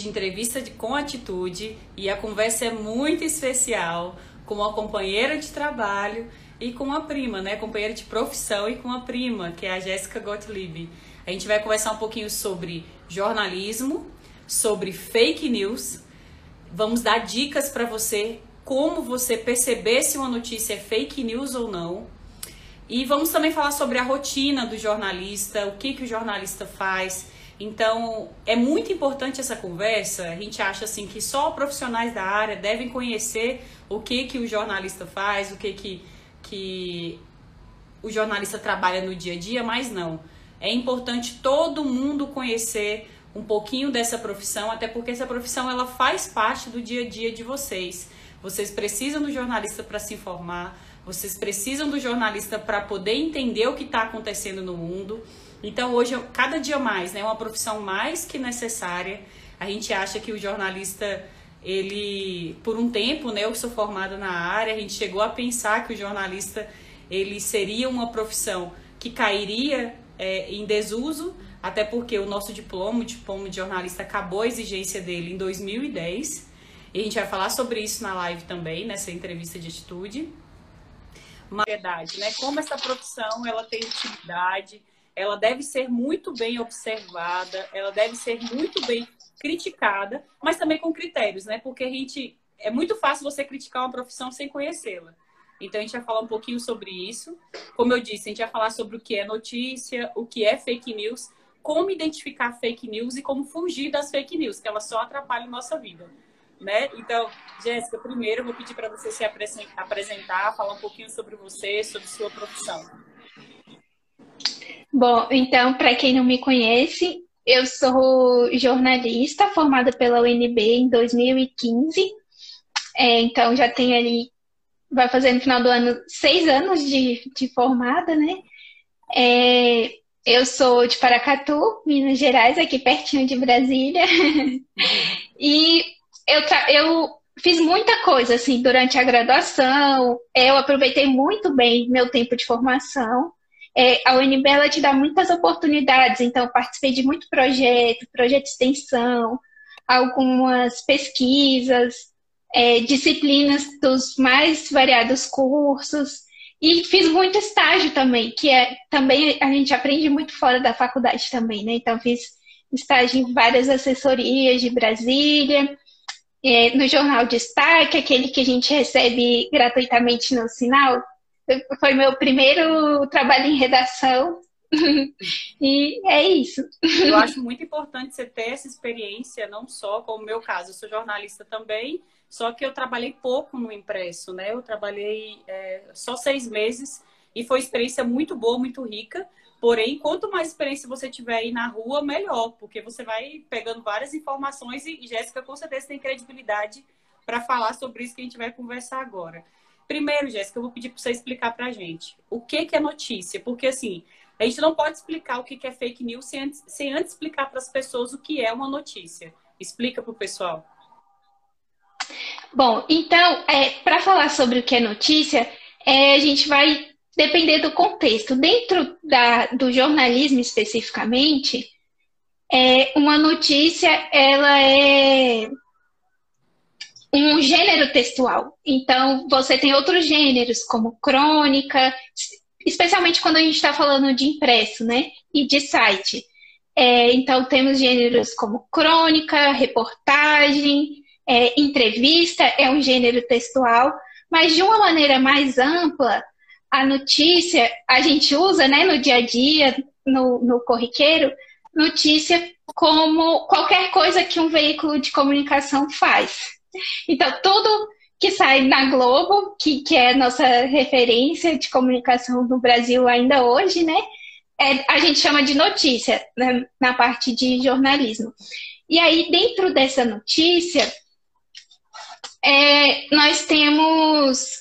de entrevista de, com atitude e a conversa é muito especial com uma companheira de trabalho e com uma prima, né? Companheira de profissão e com uma prima, que é a Jéssica Gottlieb. A gente vai conversar um pouquinho sobre jornalismo, sobre fake news. Vamos dar dicas para você como você perceber se uma notícia é fake news ou não. E vamos também falar sobre a rotina do jornalista, o que, que o jornalista faz. Então, é muito importante essa conversa. A gente acha assim que só profissionais da área devem conhecer o que que o jornalista faz, o que que, que o jornalista trabalha no dia a dia, mas não. É importante todo mundo conhecer um pouquinho dessa profissão, até porque essa profissão ela faz parte do dia a dia de vocês. Vocês precisam do jornalista para se informar, vocês precisam do jornalista para poder entender o que está acontecendo no mundo. Então, hoje, cada dia mais, né, é uma profissão mais que necessária. A gente acha que o jornalista, ele, por um tempo, né, eu sou formada na área, a gente chegou a pensar que o jornalista, ele seria uma profissão que cairia é, em desuso, até porque o nosso diploma, o diploma de jornalista, acabou a exigência dele em 2010. E a gente vai falar sobre isso na live também, nessa entrevista de atitude verdade, né? Como essa profissão ela tem utilidade, ela deve ser muito bem observada, ela deve ser muito bem criticada, mas também com critérios, né? Porque a gente é muito fácil você criticar uma profissão sem conhecê-la. Então a gente vai falar um pouquinho sobre isso. Como eu disse, a gente vai falar sobre o que é notícia, o que é fake news, como identificar fake news e como fugir das fake news, que elas só atrapalham a nossa vida né? Então, Jéssica, primeiro eu vou pedir para você se apresentar, falar um pouquinho sobre você, sobre sua profissão. Bom, então, para quem não me conhece, eu sou jornalista formada pela UNB em 2015. É, então, já tenho ali, vai fazer no final do ano, seis anos de, de formada, né? É, eu sou de Paracatu, Minas Gerais, aqui pertinho de Brasília. e eu, eu fiz muita coisa assim durante a graduação. Eu aproveitei muito bem meu tempo de formação. É, a UNB ela te dá muitas oportunidades, então participei de muito projeto, projeto de extensão, algumas pesquisas, é, disciplinas dos mais variados cursos e fiz muito estágio também, que é também a gente aprende muito fora da faculdade também, né? Então fiz estágio em várias assessorias de Brasília, é, no Jornal Destaque, aquele que a gente recebe gratuitamente no sinal. Foi meu primeiro trabalho em redação. e é isso. Eu acho muito importante você ter essa experiência, não só como o meu caso, eu sou jornalista também, só que eu trabalhei pouco no impresso, né? Eu trabalhei é, só seis meses e foi experiência muito boa, muito rica. Porém, quanto mais experiência você tiver aí na rua, melhor, porque você vai pegando várias informações e Jéssica com certeza tem credibilidade para falar sobre isso que a gente vai conversar agora. Primeiro, Jéssica, eu vou pedir para você explicar para a gente o que, que é notícia, porque assim, a gente não pode explicar o que, que é fake news sem antes, sem antes explicar para as pessoas o que é uma notícia. Explica para o pessoal. Bom, então, é, para falar sobre o que é notícia, é, a gente vai depender do contexto. Dentro da, do jornalismo especificamente, é, uma notícia ela é um gênero textual. Então, você tem outros gêneros, como crônica, especialmente quando a gente está falando de impresso, né? E de site. É, então, temos gêneros como crônica, reportagem, é, entrevista, é um gênero textual, mas de uma maneira mais ampla, a notícia, a gente usa né, no dia a dia, no, no corriqueiro, notícia como qualquer coisa que um veículo de comunicação faz. Então, tudo que sai na Globo, que, que é nossa referência de comunicação no Brasil ainda hoje, né? É, a gente chama de notícia né, na parte de jornalismo. E aí, dentro dessa notícia, é, nós temos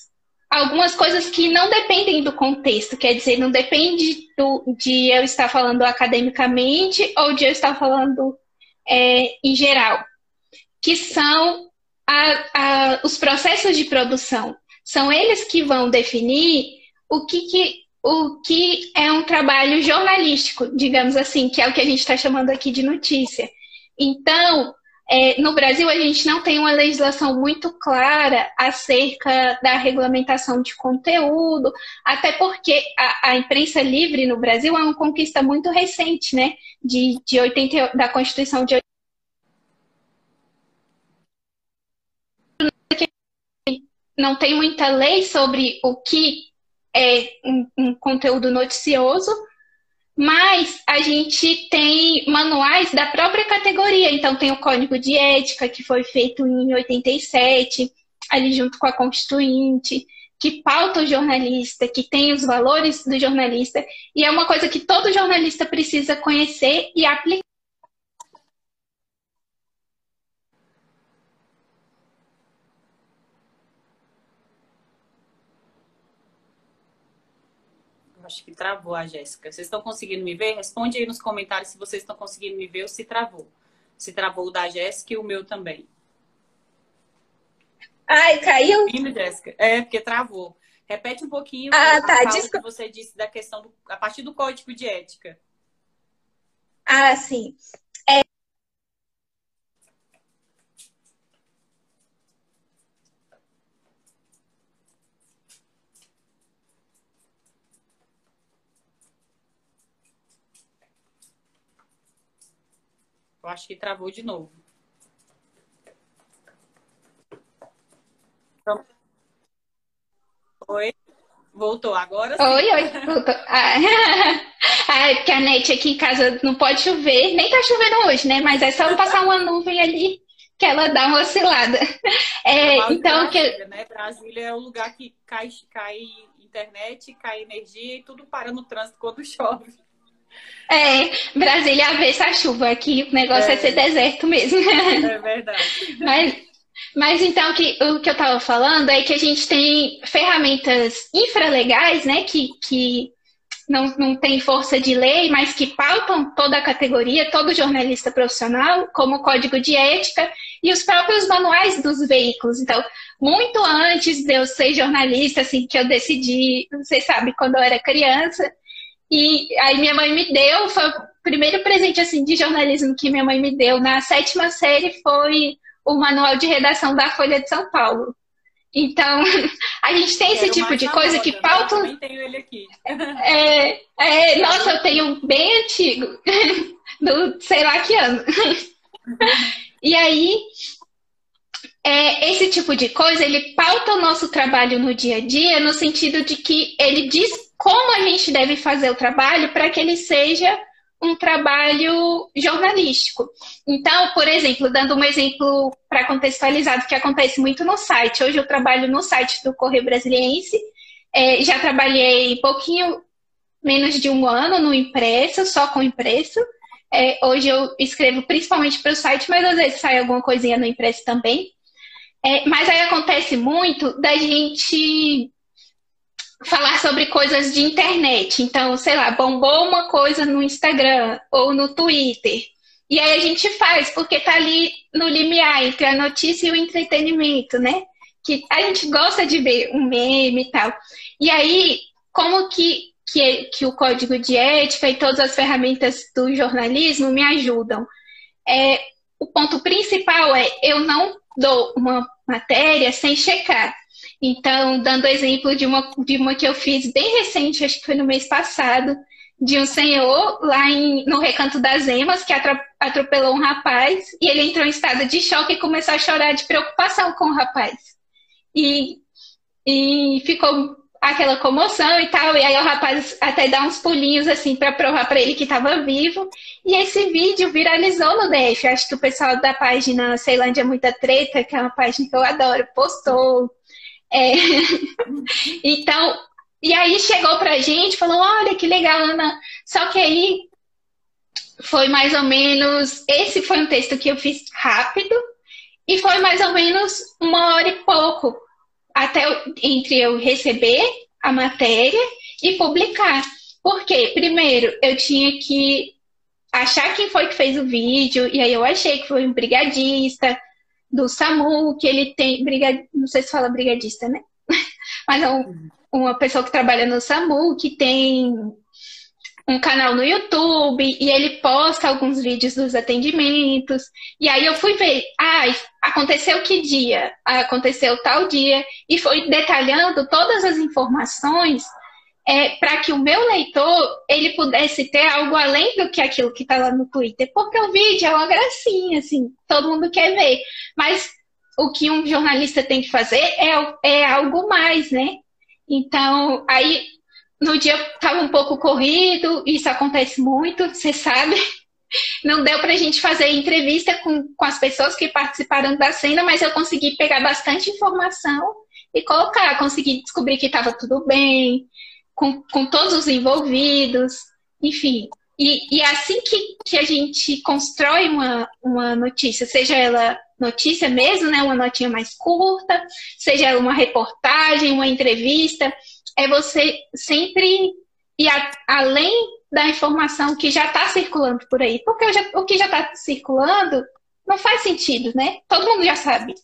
algumas coisas que não dependem do contexto, quer dizer, não depende do, de eu estar falando academicamente ou de eu estar falando é, em geral, que são a, a, os processos de produção. São eles que vão definir o que, que, o que é um trabalho jornalístico, digamos assim, que é o que a gente está chamando aqui de notícia. Então, é, no Brasil, a gente não tem uma legislação muito clara acerca da regulamentação de conteúdo, até porque a, a imprensa livre no Brasil é uma conquista muito recente, né? De, de 80, da Constituição de não tem muita lei sobre o que é um, um conteúdo noticioso, mas a gente tem manuais da própria categoria. Então, tem o Código de Ética, que foi feito em 87, ali junto com a Constituinte, que pauta o jornalista, que tem os valores do jornalista, e é uma coisa que todo jornalista precisa conhecer e aplicar. Acho que travou a Jéssica. Vocês estão conseguindo me ver? Responde aí nos comentários se vocês estão conseguindo me ver ou se travou. Se travou o da Jéssica e o meu também. Ai, caiu? Sim, Jéssica. É, porque travou. Repete um pouquinho ah, tá, desculpa. que você disse da questão do, a partir do código de ética. Ah, sim. É, Eu acho que travou de novo. Oi? Voltou agora? Sim. Oi, oi. Voltou. Ah, ah, é porque a net aqui em casa não pode chover. Nem tá chovendo hoje, né? Mas é só passar uma nuvem ali que ela dá uma oscilada. É, então Brasília, que... né? Brasília é o lugar que cai, cai internet, cai energia e tudo para no trânsito quando chove. É, Brasília avessa a chuva, aqui o negócio é, é ser deserto mesmo. É verdade. Mas, mas então, que, o que eu estava falando é que a gente tem ferramentas infralegais, né, que, que não, não tem força de lei, mas que pautam toda a categoria, todo jornalista profissional, como o código de ética e os próprios manuais dos veículos. Então, muito antes de eu ser jornalista, assim, que eu decidi, você sabe, quando eu era criança, e aí minha mãe me deu, foi o primeiro presente assim de jornalismo que minha mãe me deu na sétima série foi o manual de redação da Folha de São Paulo. Então, a gente tem esse tipo de coisa que né? pauta. Eu também tenho ele aqui. É, é, nossa, eu tenho bem antigo, do sei lá que ano. E aí, é, esse tipo de coisa, ele pauta o nosso trabalho no dia a dia, no sentido de que ele diz como a gente deve fazer o trabalho para que ele seja um trabalho jornalístico. Então, por exemplo, dando um exemplo para contextualizar que acontece muito no site. Hoje eu trabalho no site do Correio Brasiliense. É, já trabalhei pouquinho menos de um ano no impresso, só com impresso. É, hoje eu escrevo principalmente para o site, mas às vezes sai alguma coisinha no impresso também. É, mas aí acontece muito da gente falar sobre coisas de internet. Então, sei lá, bombou uma coisa no Instagram ou no Twitter. E aí a gente faz, porque tá ali no limiar entre a notícia e o entretenimento, né? Que a gente gosta de ver um meme e tal. E aí, como que, que, que o código de ética e todas as ferramentas do jornalismo me ajudam? É, o ponto principal é eu não dou uma matéria sem checar. Então, dando exemplo de uma, de uma que eu fiz bem recente, acho que foi no mês passado, de um senhor lá em, no Recanto das Emas que atropelou um rapaz e ele entrou em estado de choque e começou a chorar de preocupação com o rapaz. E, e ficou aquela comoção e tal, e aí o rapaz até dá uns pulinhos assim para provar para ele que estava vivo. E esse vídeo viralizou no DF. Acho que o pessoal da página Ceilândia é Muita Treta, que é uma página que eu adoro, postou é... então, e aí chegou pra gente, falou, olha que legal, Ana. Só que aí foi mais ou menos. Esse foi um texto que eu fiz rápido e foi mais ou menos uma hora e pouco até entre eu receber a matéria e publicar. Porque, primeiro, eu tinha que achar quem foi que fez o vídeo, e aí eu achei que foi um brigadista, do SAMU, que ele tem, brigad... não sei se fala brigadista, né? Mas é um, uma pessoa que trabalha no SAMU, que tem um canal no YouTube e ele posta alguns vídeos dos atendimentos. E aí eu fui ver, ah, aconteceu que dia? Ah, aconteceu tal dia. E foi detalhando todas as informações é, para que o meu leitor ele pudesse ter algo além do que aquilo que está lá no Twitter. Porque o vídeo é uma gracinha, assim, todo mundo quer ver. Mas o que um jornalista tem que fazer é, é algo mais, né? Então, aí no dia estava um pouco corrido, isso acontece muito, você sabe. Não deu para a gente fazer entrevista com, com as pessoas que participaram da cena, mas eu consegui pegar bastante informação e colocar. Consegui descobrir que estava tudo bem, com, com todos os envolvidos, enfim. E, e é assim que, que a gente constrói uma, uma notícia, seja ela notícia mesmo, né, uma notinha mais curta, seja ela uma reportagem, uma entrevista, é você sempre ir a, além da informação que já está circulando por aí. Porque já, o que já está circulando não faz sentido, né? Todo mundo já sabe.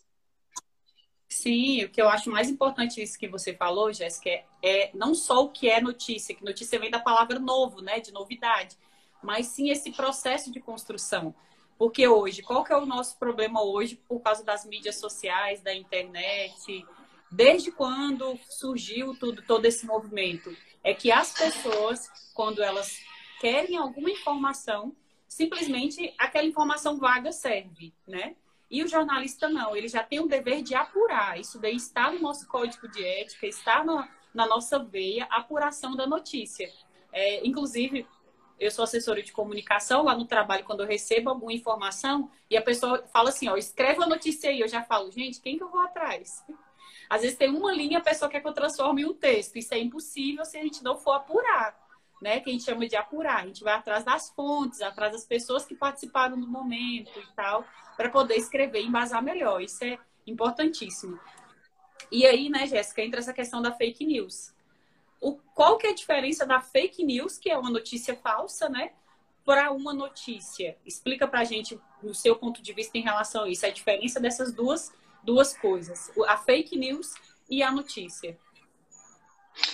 Sim, o que eu acho mais importante isso que você falou, Jéssica, é, é não só o que é notícia, que notícia vem da palavra novo, né, de novidade, mas sim esse processo de construção. Porque hoje, qual que é o nosso problema hoje por causa das mídias sociais, da internet, Desde quando surgiu tudo, todo esse movimento? É que as pessoas, quando elas querem alguma informação, simplesmente aquela informação vaga serve, né? E o jornalista não, ele já tem o dever de apurar. Isso daí está no nosso código de ética, está no, na nossa veia, apuração da notícia. É, inclusive, eu sou assessora de comunicação lá no trabalho, quando eu recebo alguma informação e a pessoa fala assim, ó, escreva a notícia aí, eu já falo, gente, quem que eu vou atrás? Às vezes tem uma linha, a pessoa quer que eu transforme um texto. Isso é impossível se a gente não for apurar, né? Que a gente chama de apurar. A gente vai atrás das fontes, atrás das pessoas que participaram do momento e tal, para poder escrever e embasar melhor. Isso é importantíssimo. E aí, né, Jéssica, entra essa questão da fake news. O, qual que é a diferença da fake news, que é uma notícia falsa, né? Para uma notícia. Explica pra gente, no seu ponto de vista, em relação a isso, a diferença dessas duas duas coisas: a fake news e a notícia.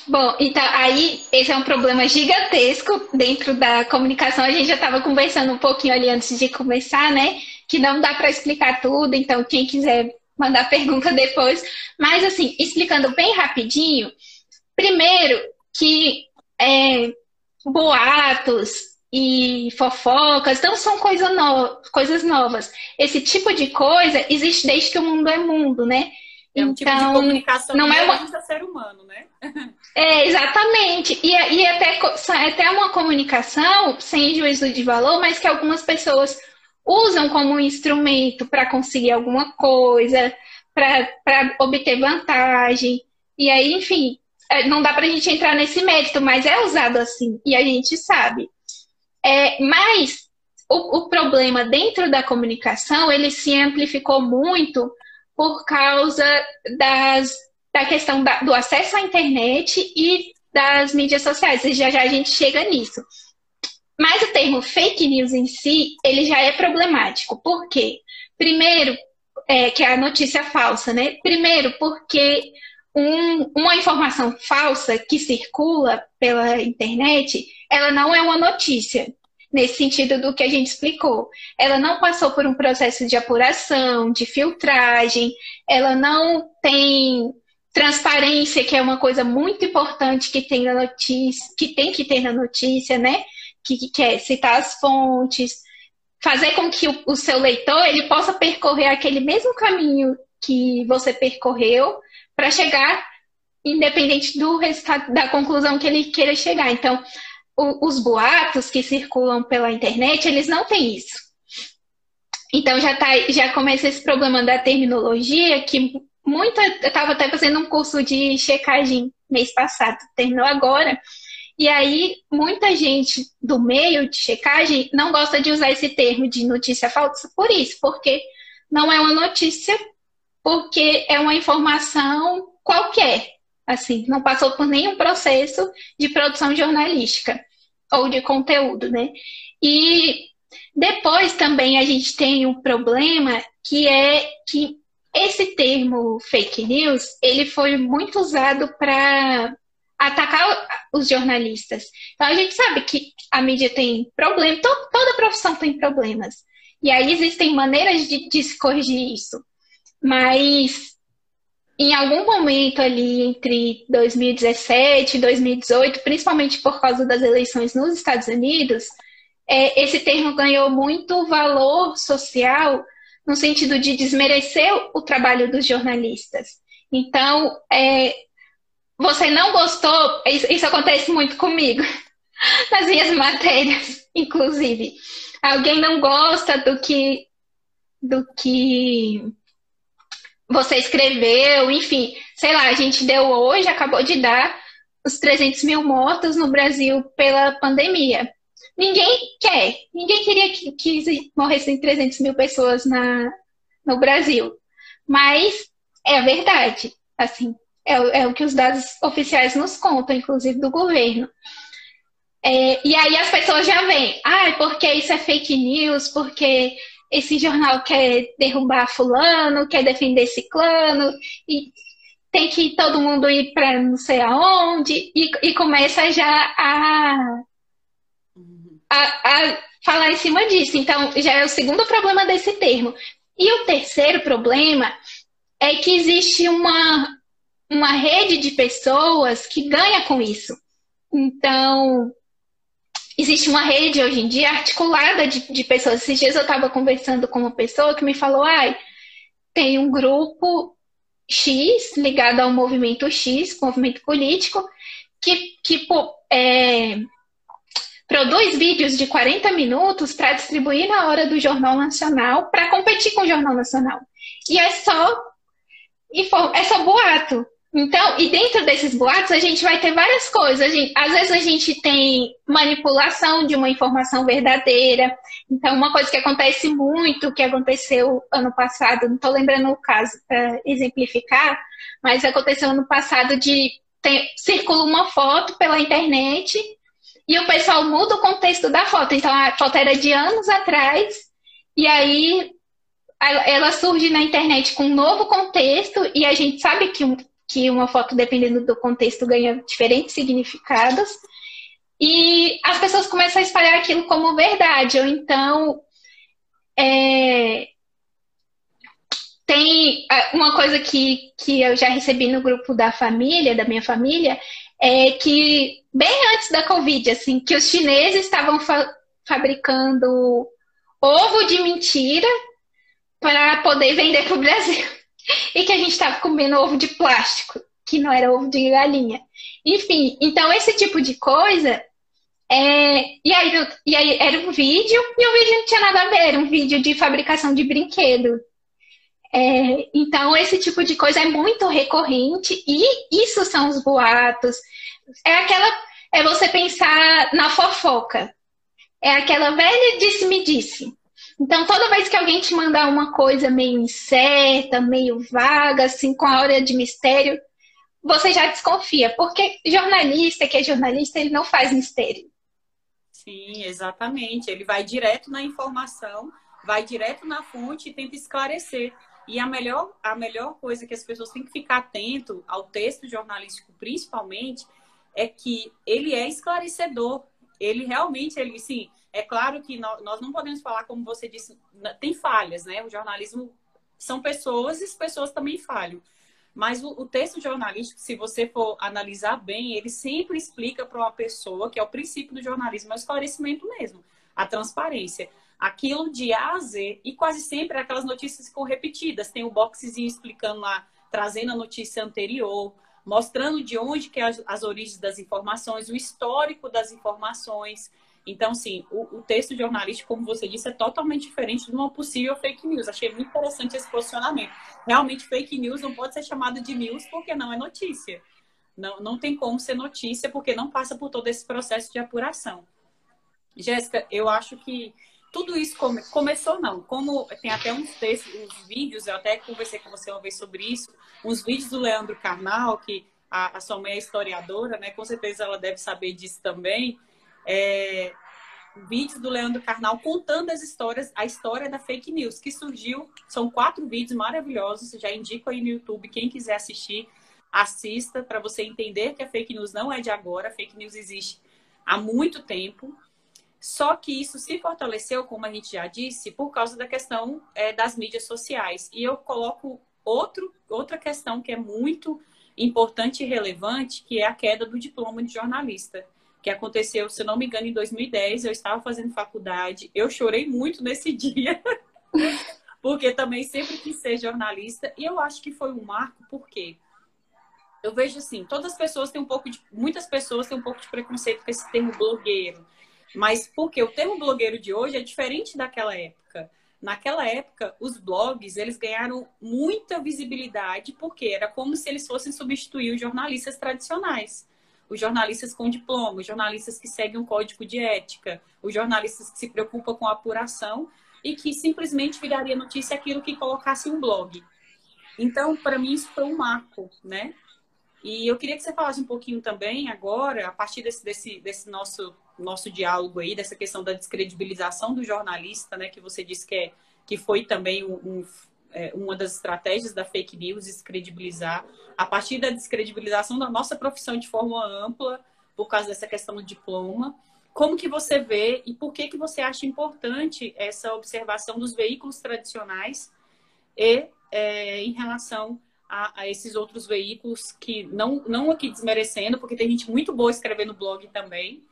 Bom, então aí esse é um problema gigantesco dentro da comunicação. A gente já estava conversando um pouquinho ali antes de começar, né? Que não dá para explicar tudo, então quem quiser mandar pergunta depois. Mas assim, explicando bem rapidinho, primeiro que é, boatos, e fofocas, não são coisa no... coisas novas. Esse tipo de coisa existe desde que o mundo é mundo, né? É um então, tipo de então, comunicação não é uma... ser humano, né? é, exatamente. E, e até, até uma comunicação sem juízo de valor, mas que algumas pessoas usam como instrumento para conseguir alguma coisa, para obter vantagem. E aí, enfim, é, não dá para a gente entrar nesse mérito, mas é usado assim. E a gente sabe. É, mas o, o, problema dentro da comunicação ele se amplificou muito por causa das, da questão da, do acesso à internet e das mídias sociais. E já já a gente chega nisso. Mas o termo fake news em si, ele já é problemático. Por quê? Primeiro, é, que é a notícia falsa, né? Primeiro, porque um, uma informação falsa que circula pela internet, ela não é uma notícia, nesse sentido do que a gente explicou. Ela não passou por um processo de apuração, de filtragem, ela não tem transparência, que é uma coisa muito importante que tem na notícia, que tem que ter na notícia, né? Que, que quer citar as fontes, fazer com que o, o seu leitor ele possa percorrer aquele mesmo caminho que você percorreu para chegar independente do resultado da conclusão que ele queira chegar. Então, o, os boatos que circulam pela internet, eles não têm isso. Então já tá, já começa esse problema da terminologia que muita, eu estava até fazendo um curso de checagem mês passado, terminou agora. E aí, muita gente do meio de checagem não gosta de usar esse termo de notícia falsa por isso, porque não é uma notícia, porque é uma informação qualquer. Assim, não passou por nenhum processo de produção jornalística ou de conteúdo, né? E depois também a gente tem um problema que é que esse termo fake news, ele foi muito usado para atacar os jornalistas. Então a gente sabe que a mídia tem problemas, toda profissão tem problemas. E aí existem maneiras de, de se corrigir isso. Mas em algum momento ali entre 2017 e 2018, principalmente por causa das eleições nos Estados Unidos, é, esse termo ganhou muito valor social no sentido de desmerecer o trabalho dos jornalistas. Então, é, você não gostou, isso, acontece muito comigo, nas minhas matérias, inclusive. Alguém não gosta do que do que você escreveu, enfim, sei lá, a gente deu hoje, acabou de dar os 300 mil mortos no Brasil pela pandemia. Ninguém quer, ninguém queria que, que morressem 300 mil pessoas na, no Brasil. Mas é a verdade, assim, é, é o que os dados oficiais nos contam, inclusive do governo. É, e aí as pessoas já vêm, ah, porque isso é fake news, porque esse jornal quer derrubar fulano, quer defender ciclano, e tem que todo mundo ir para não sei aonde, e, e começa já a, a, a falar em cima disso. Então, já é o segundo problema desse termo. E o terceiro problema é que existe uma, uma rede de pessoas que ganha com isso. Então, existe uma rede hoje em dia articulada de, de pessoas. Esses dias eu estava conversando com uma pessoa que me falou: ai, tem um grupo X ligado ao movimento X, movimento político, que, que é, produz vídeos de 40 minutos para distribuir na hora do Jornal Nacional para competir com o Jornal Nacional. E é só é só boato. Então, e dentro desses boatos, a gente vai ter várias coisas. Gente, às vezes a gente tem manipulação de uma informação verdadeira. Então, uma coisa que acontece muito, que aconteceu ano passado, não estou lembrando o caso para exemplificar, mas aconteceu ano passado de circula uma foto pela internet e o pessoal muda o contexto da foto. Então, a foto era de anos atrás, e aí ela surge na internet com um novo contexto, e a gente sabe que que uma foto, dependendo do contexto, ganha diferentes significados. E as pessoas começam a espalhar aquilo como verdade, ou então é, tem é, uma coisa que, que eu já recebi no grupo da família, da minha família, é que bem antes da Covid, assim, que os chineses estavam fa fabricando ovo de mentira para poder vender para o Brasil. E que a gente estava comendo ovo de plástico, que não era ovo de galinha. Enfim, então esse tipo de coisa. É, e, aí, e aí era um vídeo, e o vídeo não tinha nada a ver, era um vídeo de fabricação de brinquedo. É, então, esse tipo de coisa é muito recorrente, e isso são os boatos. É aquela. É você pensar na fofoca. É aquela velha disse-me-disse. Então, toda vez que alguém te mandar uma coisa meio incerta, meio vaga, assim, com a hora de mistério, você já desconfia, porque jornalista que é jornalista, ele não faz mistério. Sim, exatamente. Ele vai direto na informação, vai direto na fonte e tenta esclarecer. E a melhor, a melhor coisa que as pessoas têm que ficar atento ao texto jornalístico, principalmente, é que ele é esclarecedor. Ele realmente, ele, sim, é claro que nós não podemos falar, como você disse, tem falhas, né? O jornalismo são pessoas e as pessoas também falham. Mas o, texto jornalístico, se você for analisar bem, ele sempre explica para uma pessoa que é o princípio do jornalismo, é o esclarecimento mesmo, a transparência. Aquilo de A a Z, e quase sempre aquelas notícias ficam repetidas. Tem o um boxezinho explicando lá, trazendo a notícia anterior, mostrando de onde que é as origens das informações, o histórico das informações. Então, sim, o, o, texto jornalístico, como você disse, é totalmente diferente de uma possível fake news. Achei muito interessante esse posicionamento. Realmente, fake news não pode ser chamada de news porque não é notícia. Não, não tem como ser notícia porque não passa por todo esse processo de apuração. Jéssica, eu acho que tudo isso come, começou não. Como tem até uns textos, uns vídeos, eu até conversei com você uma vez sobre isso, uns vídeos do Leandro Carnal, que a, a sua mãe é historiadora, né? Com certeza ela deve saber disso também é, vídeos do Leandro Carnal contando as histórias, a história da fake news, que surgiu. São quatro vídeos maravilhosos, já indico aí no YouTube, quem quiser assistir. assista para você entender que a fake news não é de agora, a fake news existe há muito tempo. Só que isso se fortaleceu, como a gente já disse, por causa da questão é, das mídias sociais. E eu coloco outro, outra questão que é muito importante e relevante, que é a queda do diploma de jornalista, que aconteceu, se não me engano, em 2010. Eu estava fazendo faculdade, eu chorei muito nesse dia, porque também sempre quis ser jornalista. E eu acho que foi um marco, porque eu vejo assim, todas as pessoas têm um pouco de, muitas pessoas têm um pouco de preconceito com esse termo blogueiro mas porque o termo blogueiro de hoje é diferente daquela época. Naquela época, os blogs, eles ganharam muita visibilidade porque era como se eles fossem substituir os jornalistas tradicionais. Os jornalistas com diploma, os jornalistas que seguem um código de ética, os jornalistas que se preocupam com a apuração e que simplesmente viraria notícia aquilo que colocasse um blog. Então, para mim, isso foi um marco, né? E eu queria que você falasse um pouquinho também agora, a partir desse, desse, desse nosso nosso diálogo aí dessa questão da descredibilização do jornalista, né? Que você disse que, é, que foi também um, um, é, uma das estratégias da fake news, descredibilizar. A partir da descredibilização da nossa profissão de forma ampla, por causa dessa questão do diploma, como que você vê e por que que você acha importante essa observação dos veículos tradicionais e é, em relação a, a, esses outros veículos que não não aqui desmerecendo porque tem gente muito boa escrevendo blog também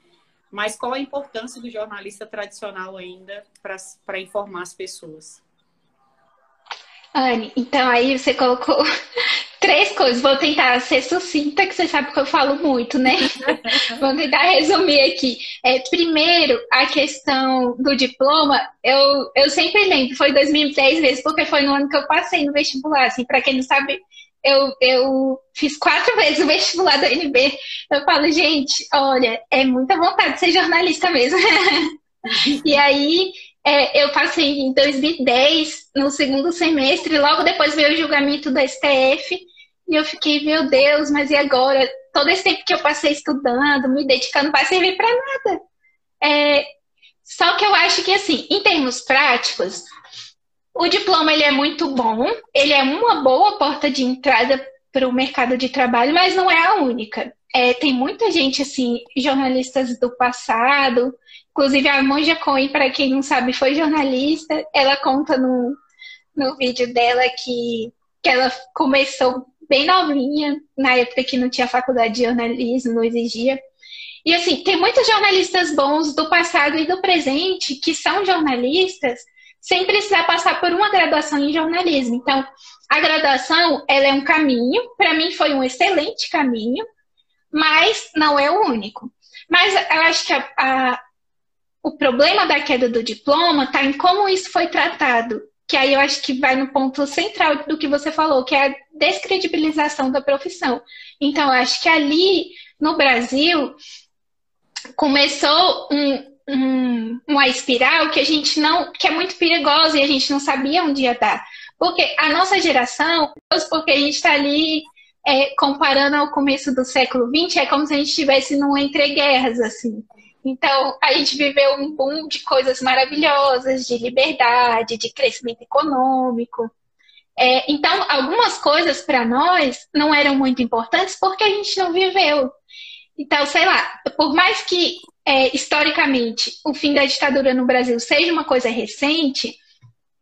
mas qual a importância do jornalista tradicional ainda para informar as pessoas? Anne, então aí você colocou três coisas. Vou tentar ser sucinta, que você sabe que eu falo muito, né? Vou tentar resumir aqui. É, primeiro, a questão do diploma, eu, eu sempre lembro, foi 2010 mesmo, porque foi no ano que eu passei no vestibular. Assim, para quem não sabe, eu, eu fiz quatro vezes o vestibular da UNB. Eu falo, gente, olha, é muita vontade de ser jornalista mesmo. e aí é, eu passei em 2010, no segundo semestre, logo depois veio o julgamento do STF, e eu fiquei, meu Deus, mas e agora? Todo esse tempo que eu passei estudando, me dedicando, vai servir para nada. É, só que eu acho que, assim, em termos práticos, o diploma ele é muito bom, ele é uma boa porta de entrada para o mercado de trabalho, mas não é a única. É, tem muita gente, assim, jornalistas do passado, inclusive a Monja Cohen, para quem não sabe, foi jornalista. Ela conta no, no vídeo dela que, que ela começou bem novinha, na época que não tinha faculdade de jornalismo, não exigia. E assim, tem muitos jornalistas bons do passado e do presente que são jornalistas sem precisar passar por uma graduação em jornalismo. Então, a graduação, ela é um caminho, para mim foi um excelente caminho, mas não é o único. Mas eu acho que a, a, o problema da queda do diploma está em como isso foi tratado, que aí eu acho que vai no ponto central do que você falou, que é a descredibilização da profissão. Então, eu acho que ali, no Brasil, começou um, um, uma espiral que a gente não, que é muito perigosa e a gente não sabia onde ia dar. Porque a nossa geração, porque a gente está ali é, comparando ao começo do século XX, é como se a gente estivesse num entre guerras, assim. Então, a gente viveu um boom de coisas maravilhosas, de liberdade, de crescimento econômico. É, então, algumas coisas para nós não eram muito importantes porque a gente não viveu. Então, sei lá, por mais que é, historicamente o fim da ditadura no Brasil seja uma coisa recente,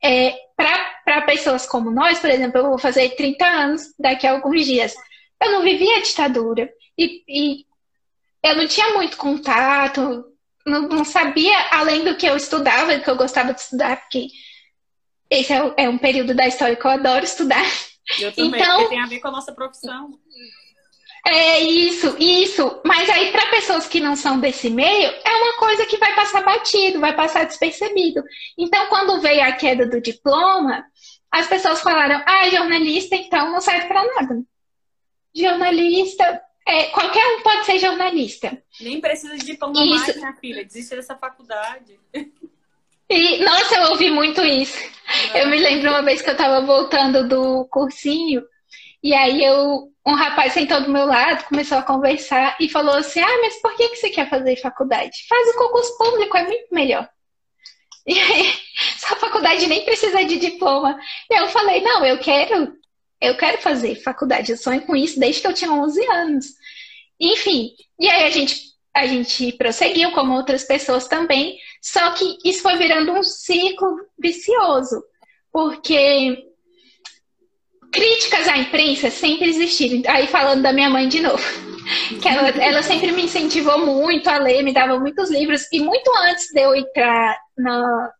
é, para pessoas como nós, por exemplo, eu vou fazer 30 anos daqui a alguns dias. Eu não vivia a ditadura e, e eu não tinha muito contato, não, não, sabia, além do que eu estudava, que eu gostava de estudar, porque esse é, é um período da história que eu adoro estudar. Eu também, então, porque tem a ver com a nossa profissão. É isso, isso. Mas aí, para pessoas que não são desse meio, é uma coisa que vai passar batido, vai passar despercebido. Então, quando veio a queda do diploma, as pessoas falaram: ah, jornalista, então não serve para nada. Jornalista, é, qualquer um pode ser jornalista. Nem precisa de diploma isso. mais, minha filha. Desiste dessa faculdade. E, nossa, eu ouvi muito isso. Eu me lembro uma vez que eu estava voltando do cursinho, e aí eu um rapaz sentou do meu lado, começou a conversar e falou assim: Ah, mas por que, que você quer fazer faculdade? Faz o concurso público, é muito melhor. E aí, essa faculdade nem precisa de diploma. E eu falei: Não, eu quero eu quero fazer faculdade, eu sonho com isso desde que eu tinha 11 anos. Enfim, e aí a gente, a gente prosseguiu, como outras pessoas também, só que isso foi virando um ciclo vicioso, porque críticas à imprensa sempre existiram. Aí falando da minha mãe de novo, que ela, ela sempre me incentivou muito a ler, me dava muitos livros, e muito antes de eu entrar na,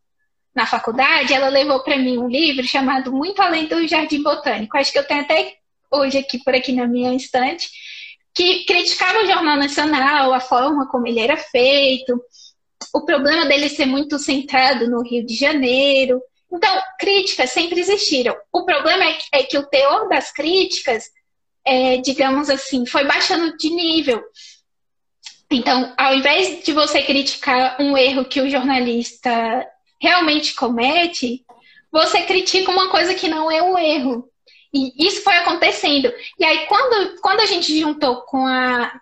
na faculdade, ela levou para mim um livro chamado Muito Além do Jardim Botânico. Acho que eu tenho até hoje aqui por aqui na minha estante, que criticava o Jornal Nacional, a forma como ele era feito, o problema dele ser muito centrado no Rio de Janeiro. Então, críticas sempre existiram. O problema é que, é que o teor das críticas, é, digamos assim, foi baixando de nível. Então, ao invés de você criticar um erro que o jornalista realmente comete, você critica uma coisa que não é um erro. E isso foi acontecendo. E aí, quando, quando a gente juntou com a,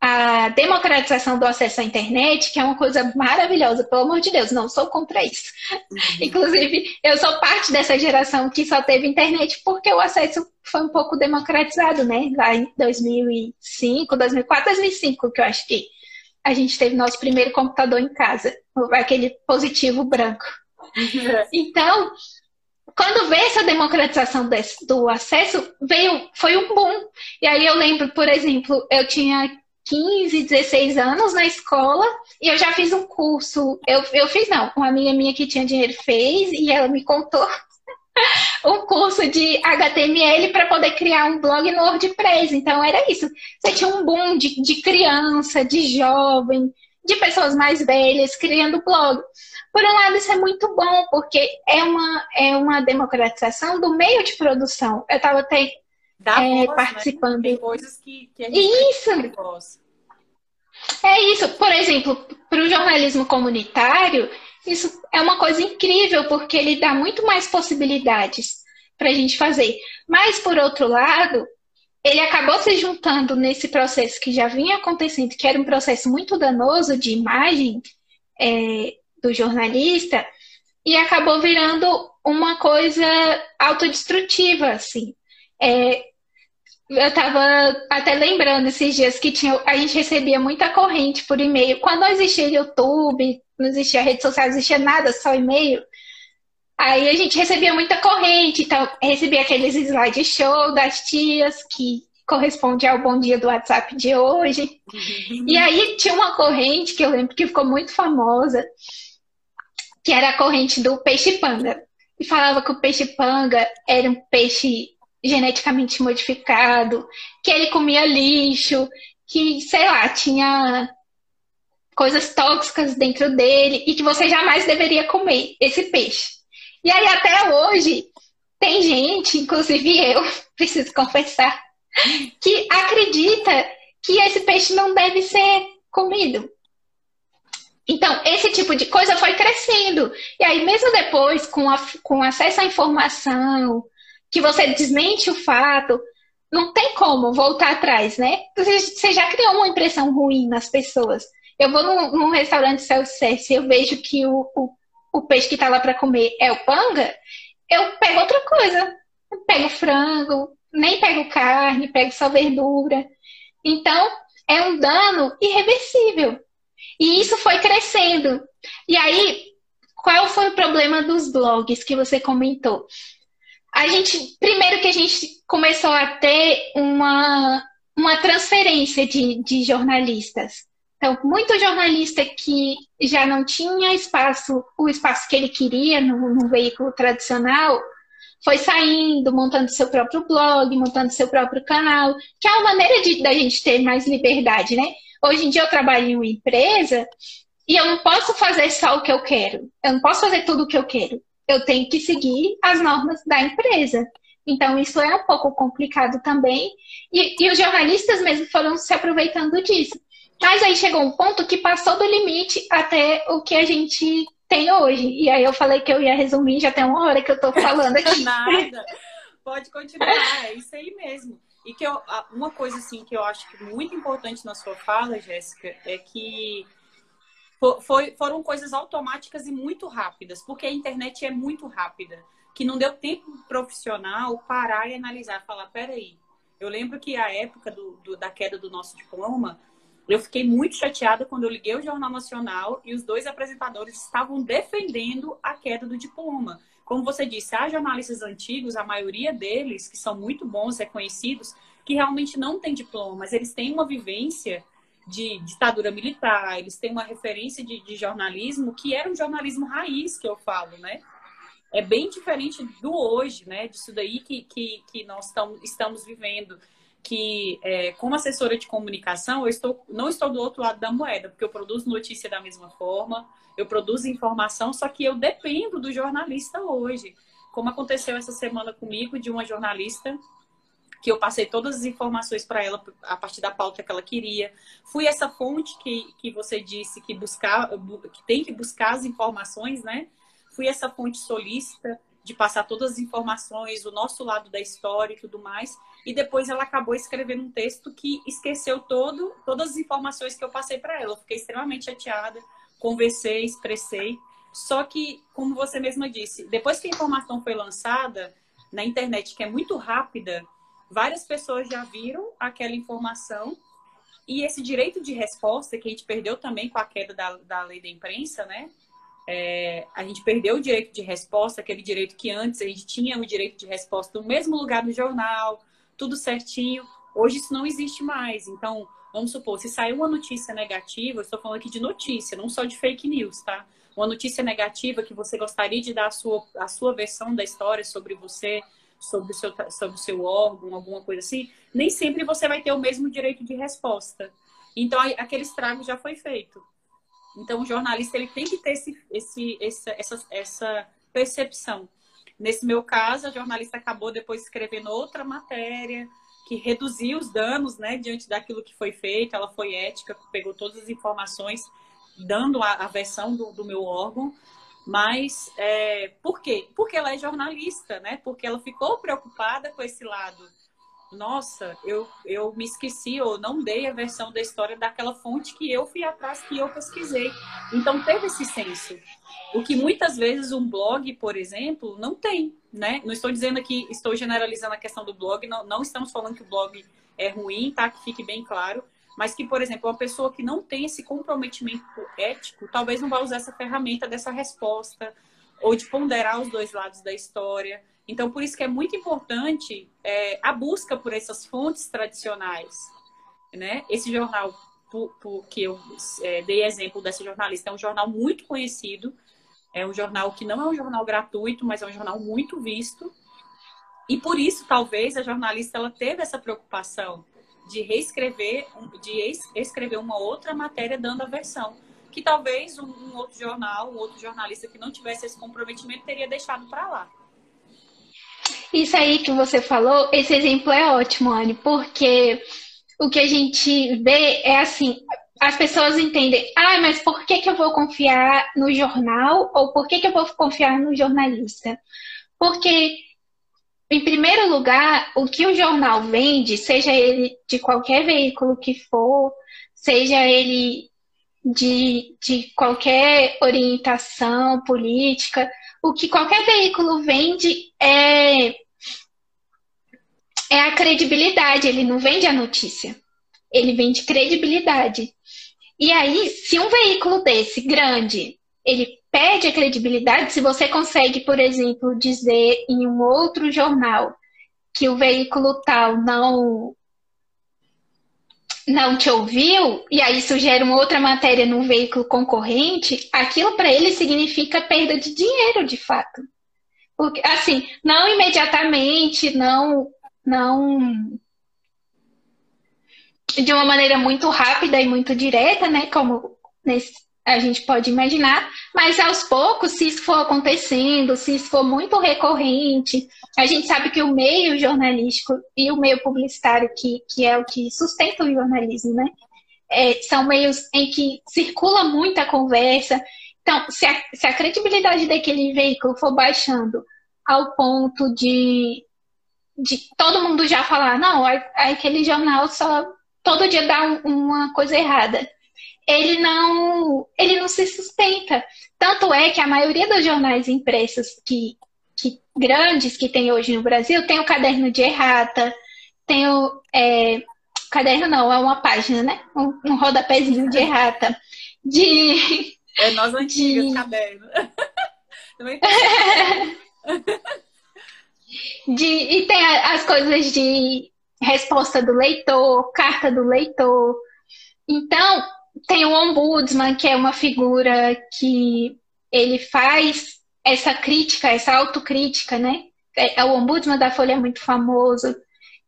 a democratização do acesso à internet, que é uma coisa maravilhosa, pelo amor de Deus, não sou contra isso. Uhum. Inclusive, eu sou parte dessa geração que só teve internet porque o acesso foi um pouco democratizado, né? Lá em 2005, 2004, 2005, que eu acho que a gente teve nosso primeiro computador em casa, aquele positivo branco. Uhum. Então, quando veio essa democratização desse, do acesso, veio, foi um boom. E aí eu lembro, por exemplo, eu tinha 15, 16 anos na escola e eu já fiz um curso. Eu, eu fiz, não, uma amiga minha que tinha dinheiro fez e ela me contou um curso de HTML para poder criar um blog no WordPress. Então era isso. Você tinha um boom de, de criança, de jovem, de pessoas mais velhas criando blog. Por um lado, isso é muito bom, porque é uma, é uma democratização do meio de produção. Eu estava até é, voz, né? participando. Né? Tem coisas que, que a gente isso. É isso. Por exemplo, para o jornalismo comunitário, isso é uma coisa incrível, porque ele dá muito mais possibilidades para a gente fazer. Mas, por outro lado, ele acabou se juntando nesse processo que já vinha acontecendo, que era um processo muito danoso de imagem, é, do jornalista e acabou virando uma coisa autodestrutiva, assim. É, eu estava até lembrando esses dias que tinha, a gente recebia muita corrente por e-mail. Quando não existia YouTube, não existia rede social, não existia nada, só e-mail. Aí a gente recebia muita corrente, então recebia aqueles slideshow das tias que corresponde ao bom dia do WhatsApp de hoje. Uhum. E aí tinha uma corrente que eu lembro que ficou muito famosa, que era a corrente do peixe-panga. E falava que o peixe-panga era um peixe geneticamente modificado, que ele comia lixo, que, sei lá, tinha coisas tóxicas dentro dele e que você jamais deveria comer esse peixe. E aí, até hoje, tem gente, inclusive eu, preciso confessar, que acredita que esse peixe não deve ser comido. Então, esse tipo de coisa foi crescendo. E aí, mesmo depois, com, a, com acesso à informação, que você desmente o fato, não tem como voltar atrás, né? Você já criou uma impressão ruim nas pessoas. Eu vou num, num restaurante self-service e eu vejo que o, o, o peixe que está lá para comer é o panga, eu pego outra coisa. Eu pego frango, nem pego carne, pego só verdura. Então, é um dano irreversível. E isso foi crescendo. E aí, qual foi o problema dos blogs que você comentou? A gente, primeiro que a gente começou a ter uma, uma transferência de, de jornalistas. Então, muito jornalista que já não tinha espaço, o espaço que ele queria no, no veículo tradicional, foi saindo, montando seu próprio blog, montando seu próprio canal, que é uma maneira de da gente ter mais liberdade, né? Hoje em dia eu trabalho em uma empresa e eu não posso fazer só o que eu quero. Eu não posso fazer tudo o que eu quero. Eu tenho que seguir as normas da empresa. Então, isso é um pouco complicado também. E, e os jornalistas mesmo foram se aproveitando disso. Mas aí chegou um ponto que passou do limite até o que a gente tem hoje. E aí eu falei que eu ia resumir, já tem uma hora que eu tô falando aqui. Nada. Pode continuar, é isso aí mesmo. E que eu, uma coisa assim que eu acho que muito importante na sua fala, Jéssica, é que foi, foram coisas automáticas e muito rápidas, porque a internet é muito rápida. que não deu tempo profissional parar e analisar, falar, peraí, eu lembro que a época do, do, da queda do nosso diploma, eu fiquei muito chateada quando eu liguei o Jornal Nacional e os dois apresentadores estavam defendendo a queda do diploma. Como você disse, há jornalistas antigos, a maioria deles, que são muito bons, reconhecidos, que realmente não têm diploma, mas eles têm uma vivência de ditadura militar, eles têm uma referência de, de jornalismo que era um jornalismo raiz, que eu falo, né? É bem diferente do hoje, né? Disso daí que, que, que nós estamos, estamos vivendo. Que, é, como assessora de comunicação, eu estou, não estou do outro lado da moeda, porque eu produzo notícia da mesma forma, eu produzo informação, só que eu dependo do jornalista hoje. Como aconteceu essa semana comigo, de uma jornalista que eu passei todas as informações para ela a partir da pauta que ela queria. Fui essa fonte que, que você disse que buscar, que tem que buscar as informações, né? Fui essa fonte solícita de passar todas as informações, o nosso lado da história e tudo mais. E depois ela acabou escrevendo um texto que esqueceu todo, todas as informações que eu passei para ela. Eu fiquei extremamente chateada, conversei, expressei. Só que, como você mesma disse, depois que a informação foi lançada na internet, que é muito rápida, várias pessoas já viram aquela informação e esse direito de resposta que a gente perdeu também com a queda da, da lei da imprensa, né? É, a gente perdeu o direito de resposta, aquele direito que antes a gente tinha o direito de resposta no mesmo lugar do jornal, tudo certinho. Hoje isso não existe mais. Então, vamos supor, se saiu uma notícia negativa, eu estou falando aqui de notícia, não só de fake news, tá? Uma notícia negativa que você gostaria de dar a sua, a sua versão da história sobre você, sobre o, seu, sobre o seu órgão, alguma coisa assim, nem sempre você vai ter o mesmo direito de resposta. Então, aquele estrago já foi feito. Então, o jornalista ele tem que ter esse, esse, essa, essa percepção. Nesse meu caso, a jornalista acabou depois escrevendo outra matéria que reduziu os danos né, diante daquilo que foi feito. Ela foi ética, pegou todas as informações, dando a, a versão do, do meu órgão. Mas é, por quê? Porque ela é jornalista, né? Porque ela ficou preocupada com esse lado. Nossa, eu, eu me esqueci ou não dei a versão da história daquela fonte que eu fui atrás, que eu pesquisei. Então teve esse senso. O que muitas vezes um blog, por exemplo, não tem, né? Não estou dizendo aqui, estou generalizando a questão do blog, não, não estamos falando que o blog é ruim, tá? Que fique bem claro mas que, por exemplo, uma pessoa que não tem esse comprometimento ético, talvez não vá usar essa ferramenta dessa resposta, ou de ponderar os dois lados da história. Então, por isso que é muito importante é, a busca por essas fontes tradicionais. Né? Esse jornal por, por, que eu é, dei exemplo dessa jornalista é um jornal muito conhecido, é um jornal que não é um jornal gratuito, mas é um jornal muito visto. E por isso, talvez, a jornalista ela teve essa preocupação de reescrever, de escrever uma outra matéria dando a versão. Que talvez um, um outro jornal, um outro jornalista que não tivesse esse comprometimento teria deixado para lá. Isso aí que você falou, esse exemplo é ótimo, Anne, porque o que a gente vê é assim, as pessoas entendem, ah, mas por que, que eu vou confiar no jornal ou por que, que eu vou confiar no jornalista? Porque em primeiro lugar, o que o jornal vende, seja ele de qualquer veículo que for, seja ele de, de qualquer orientação política, o que qualquer veículo vende é, é a credibilidade, ele não vende a notícia, ele vende credibilidade. E aí, se um veículo desse grande, ele perde a credibilidade se você consegue, por exemplo, dizer em um outro jornal que o veículo tal não não te ouviu e aí isso gera uma outra matéria num veículo concorrente, aquilo para ele significa perda de dinheiro, de fato. Porque assim, não imediatamente, não não de uma maneira muito rápida e muito direta, né, como nesse, a gente pode imaginar, mas aos poucos, se isso for acontecendo, se isso for muito recorrente, a gente sabe que o meio jornalístico e o meio publicitário, que, que é o que sustenta o jornalismo, né? É, são meios em que circula muita conversa. Então, se a, se a credibilidade daquele veículo for baixando ao ponto de, de todo mundo já falar, não, aquele jornal só todo dia dá uma coisa errada ele não, ele não se sustenta. Tanto é que a maioria dos jornais impressos que, que, grandes que tem hoje no Brasil, tem o caderno de errata, tem o. É, caderno não, é uma página, né? Um, um rodapézinho de errata. De. É nós antigas, de... caderno. Também de, e tem as coisas de resposta do leitor, carta do leitor. Então, tem o ombudsman, que é uma figura que ele faz essa crítica, essa autocrítica, né? É, é, o ombudsman da Folha é muito famoso,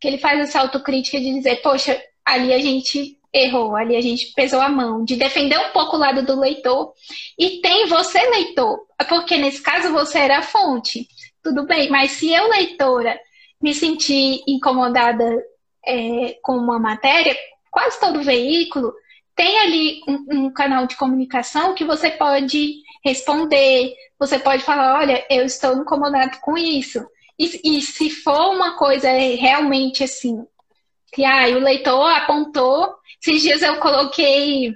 que ele faz essa autocrítica de dizer, poxa, ali a gente errou, ali a gente pesou a mão, de defender um pouco o lado do leitor. E tem você, leitor, porque nesse caso você era a fonte. Tudo bem, mas se eu, leitora, me sentir incomodada é, com uma matéria, quase todo veículo tem ali um, um canal de comunicação que você pode responder, você pode falar, olha, eu estou incomodado com isso. E, e se for uma coisa realmente assim, que ah, o leitor apontou, esses dias eu coloquei,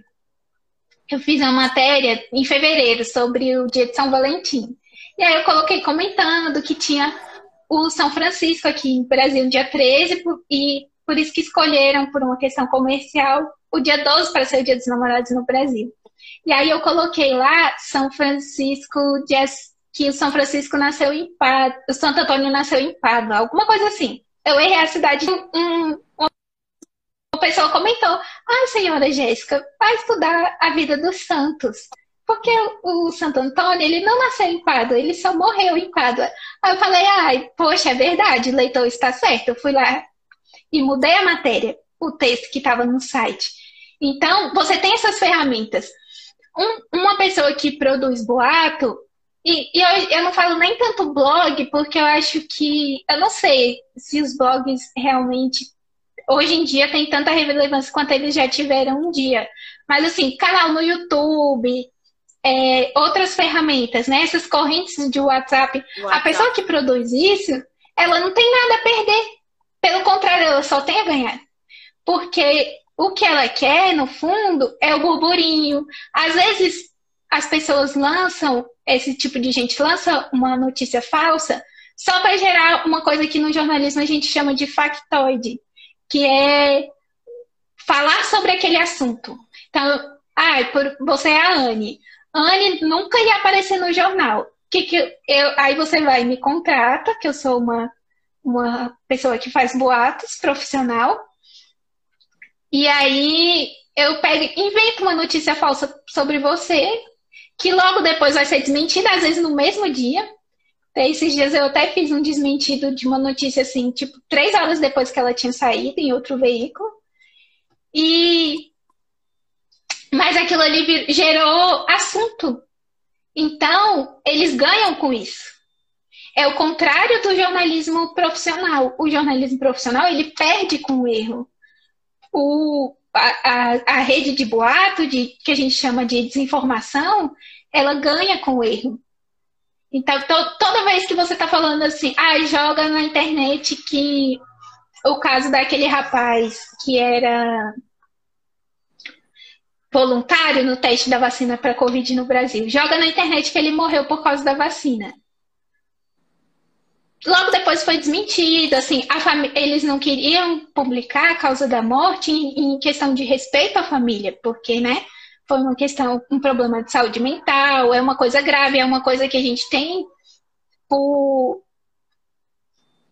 eu fiz uma matéria em fevereiro sobre o dia de São Valentim. E aí eu coloquei comentando que tinha o São Francisco aqui no Brasil, dia 13, e por isso que escolheram, por uma questão comercial, o dia 12 para ser o dia dos namorados no Brasil. E aí eu coloquei lá São Francisco, que o São Francisco nasceu em Pádua, o Santo Antônio nasceu em Pádua, alguma coisa assim. Eu errei a cidade. Um, uma pessoa comentou: Ai, senhora Jéssica, vai estudar a vida dos santos. Porque o Santo Antônio, ele não nasceu em Pádua, ele só morreu em Pádua. Aí eu falei: Ai, poxa, é verdade, o leitor está certo. Eu fui lá e mudei a matéria, o texto que estava no site. Então, você tem essas ferramentas. Um, uma pessoa que produz boato, e, e eu, eu, não falo nem tanto blog, porque eu acho que. Eu não sei se os blogs realmente. Hoje em dia tem tanta relevância quanto eles já tiveram um dia. Mas, assim, canal no YouTube, é, outras ferramentas, né? Essas correntes de WhatsApp. WhatsApp. A pessoa que produz isso, ela não tem nada a perder. Pelo contrário, ela só tem a ganhar. Porque o que ela quer, no fundo, é o burburinho. Às vezes, as pessoas lançam, esse tipo de gente lança uma notícia falsa só para gerar uma coisa que no jornalismo a gente chama de factoide, que é falar sobre aquele assunto. Então, ah, por, você é a Anne. Anne nunca ia aparecer no jornal. Que que eu, aí você vai me contrata, que eu sou uma, uma pessoa que faz boatos profissional, e aí eu pego, invento uma notícia falsa sobre você, que logo depois vai ser desmentida, às vezes no mesmo dia. Esses dias eu até fiz um desmentido de uma notícia assim, tipo, três horas depois que ela tinha saído em outro veículo. E. Mas aquilo ali gerou assunto. Então, eles ganham com isso. É o contrário do jornalismo profissional. O jornalismo profissional, ele perde com o erro o, a, a, rede de boato, de, que a gente chama de desinformação, ela ganha com o erro. Então, to, toda vez que você está falando assim, ah, joga na internet que o caso daquele rapaz que era voluntário no teste da vacina para Covid no Brasil, joga na internet que ele morreu por causa da vacina. Logo depois foi desmentido, assim, eles não queriam publicar a causa da morte em, em questão de respeito à família, porque, né, foi uma questão, um problema de saúde mental, é uma coisa grave, é uma coisa que a gente tem por,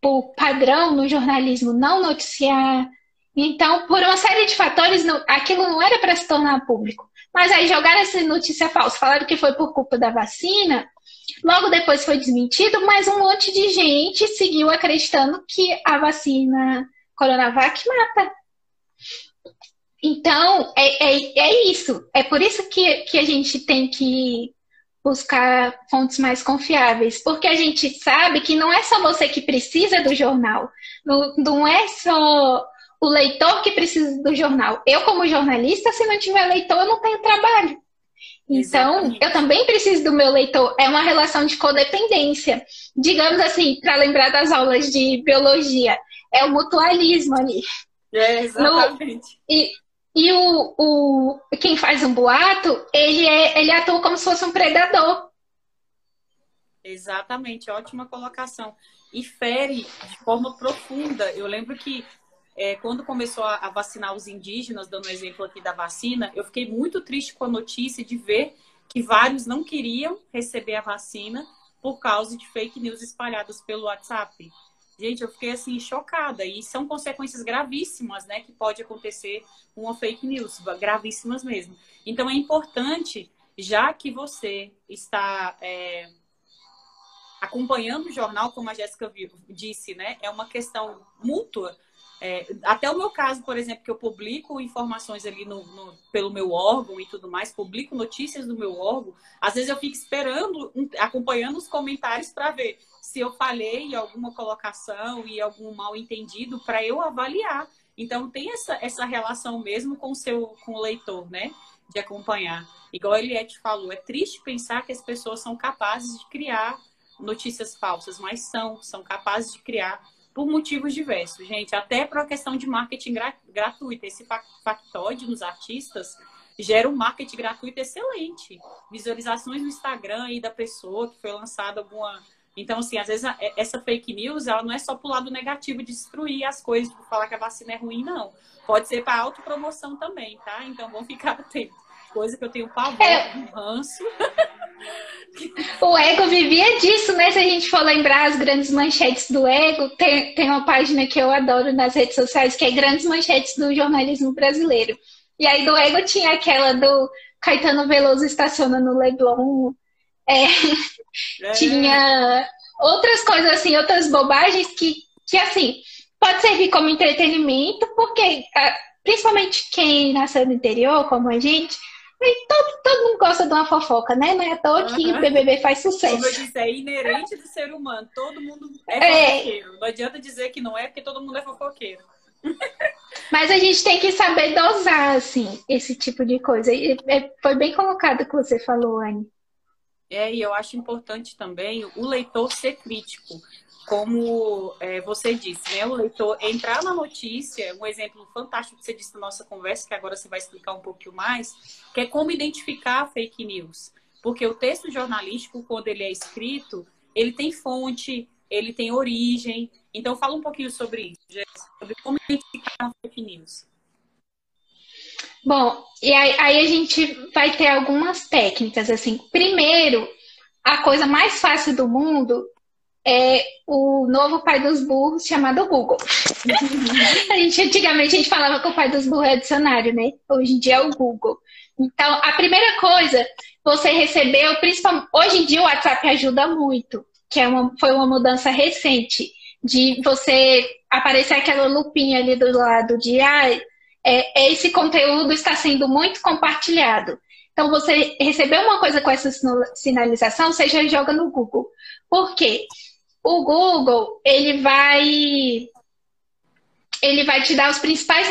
por padrão no jornalismo não noticiar. Então, por uma série de fatores, não, aquilo não era para se tornar público. Mas aí jogaram essa notícia falsa, falaram que foi por culpa da vacina, Logo depois foi desmentido, mas um monte de gente seguiu acreditando que a vacina Coronavac mata. Então, é, é, é isso. É por isso que, que a gente tem que buscar fontes mais confiáveis, porque a gente sabe que não é só você que precisa do jornal, não, não é só o leitor que precisa do jornal. Eu, como jornalista, se não tiver leitor, eu não tenho trabalho. Então, Exatamente. eu também preciso do meu leitor. É uma relação de codependência. Digamos assim, para lembrar das aulas de biologia, é o mutualismo ali. É, exatamente. No, e e o, o, quem faz um boato, ele, é, ele atua como se fosse um predador. Exatamente, ótima colocação. E fere de forma profunda. Eu lembro que é, quando começou a, a, vacinar os indígenas, dando um exemplo aqui da vacina, eu fiquei muito triste com a notícia de ver que vários não queriam receber a vacina por causa de fake news espalhadas pelo WhatsApp. Gente, eu fiquei assim chocada e são consequências gravíssimas, né, que pode acontecer uma fake news, gravíssimas mesmo. Então é importante, já que você está é, acompanhando o jornal, como a Jéssica disse, né? É uma questão mútua. É, até o meu caso, por exemplo, que eu publico informações ali no, no, pelo meu órgão e tudo mais, publico notícias do meu órgão, às vezes eu fico esperando, acompanhando os comentários para ver se eu falhei em alguma colocação e algum mal entendido para eu avaliar. Então tem essa, essa relação mesmo com o seu com o leitor, né? De acompanhar. Igual a Eliette falou, é triste pensar que as pessoas são capazes de criar notícias falsas, mas são, são capazes de criar por motivos diversos, gente. Até para a questão de marketing gra gratuito. Esse factoide nos artistas gera um marketing gratuito excelente. Visualizações no Instagram aí da pessoa que foi lançada alguma. Então, assim, às vezes essa fake news, ela não é só pro lado negativo de destruir as coisas, de falar que a vacina é ruim, não. Pode ser para autopromoção também, tá? Então, vamos ficar atentos. Coisa que eu tenho pavor, é... um ranço. O Ego vivia disso, né? Se a gente for lembrar as grandes manchetes do Ego, tem, tem uma página que eu adoro nas redes sociais, que é Grandes Manchetes do Jornalismo Brasileiro. E aí do Ego tinha aquela do Caetano Veloso estaciona no Leblon. É, é. Tinha outras coisas assim, outras bobagens que, que assim, pode servir como entretenimento, porque ah, principalmente quem nasceu no interior, como a gente, Todo, todo mundo gosta de uma fofoca, né? Não é à toa que o BBB faz sucesso. Como eu disse, é inerente do ser humano. Todo mundo é, é fofoqueiro. Não adianta dizer que não é, porque todo mundo é fofoqueiro. Mas a gente tem que saber dosar, assim, esse tipo de coisa. E é, foi bem colocado o que você falou, Anne. É, e eu acho importante também o leitor ser crítico como é, você disse, né, o leitor entrar na notícia, um exemplo fantástico que você disse na nossa conversa, que agora você vai explicar um pouquinho mais, que é como identificar a fake news. Porque o texto jornalístico, quando ele é escrito, ele tem fonte, ele tem origem. Então, fala um pouquinho sobre isso, sobre como identificar a fake news. Bom, e aí, aí a gente vai ter algumas técnicas, assim. Primeiro, a coisa mais fácil do mundo é o novo pai dos burros chamado Google. a gente, antigamente a gente falava que o pai dos burros é dicionário, né? Hoje em dia é o Google. Então, a primeira coisa, você recebeu, principalmente, hoje em dia o WhatsApp ajuda muito, que é uma, foi uma mudança recente, de você aparecer aquela lupinha ali do lado de ah, é, esse conteúdo está sendo muito compartilhado. Então, você recebeu uma coisa com essa sinalização, você já joga no Google. Por quê? O Google, ele vai ele vai te dar os principais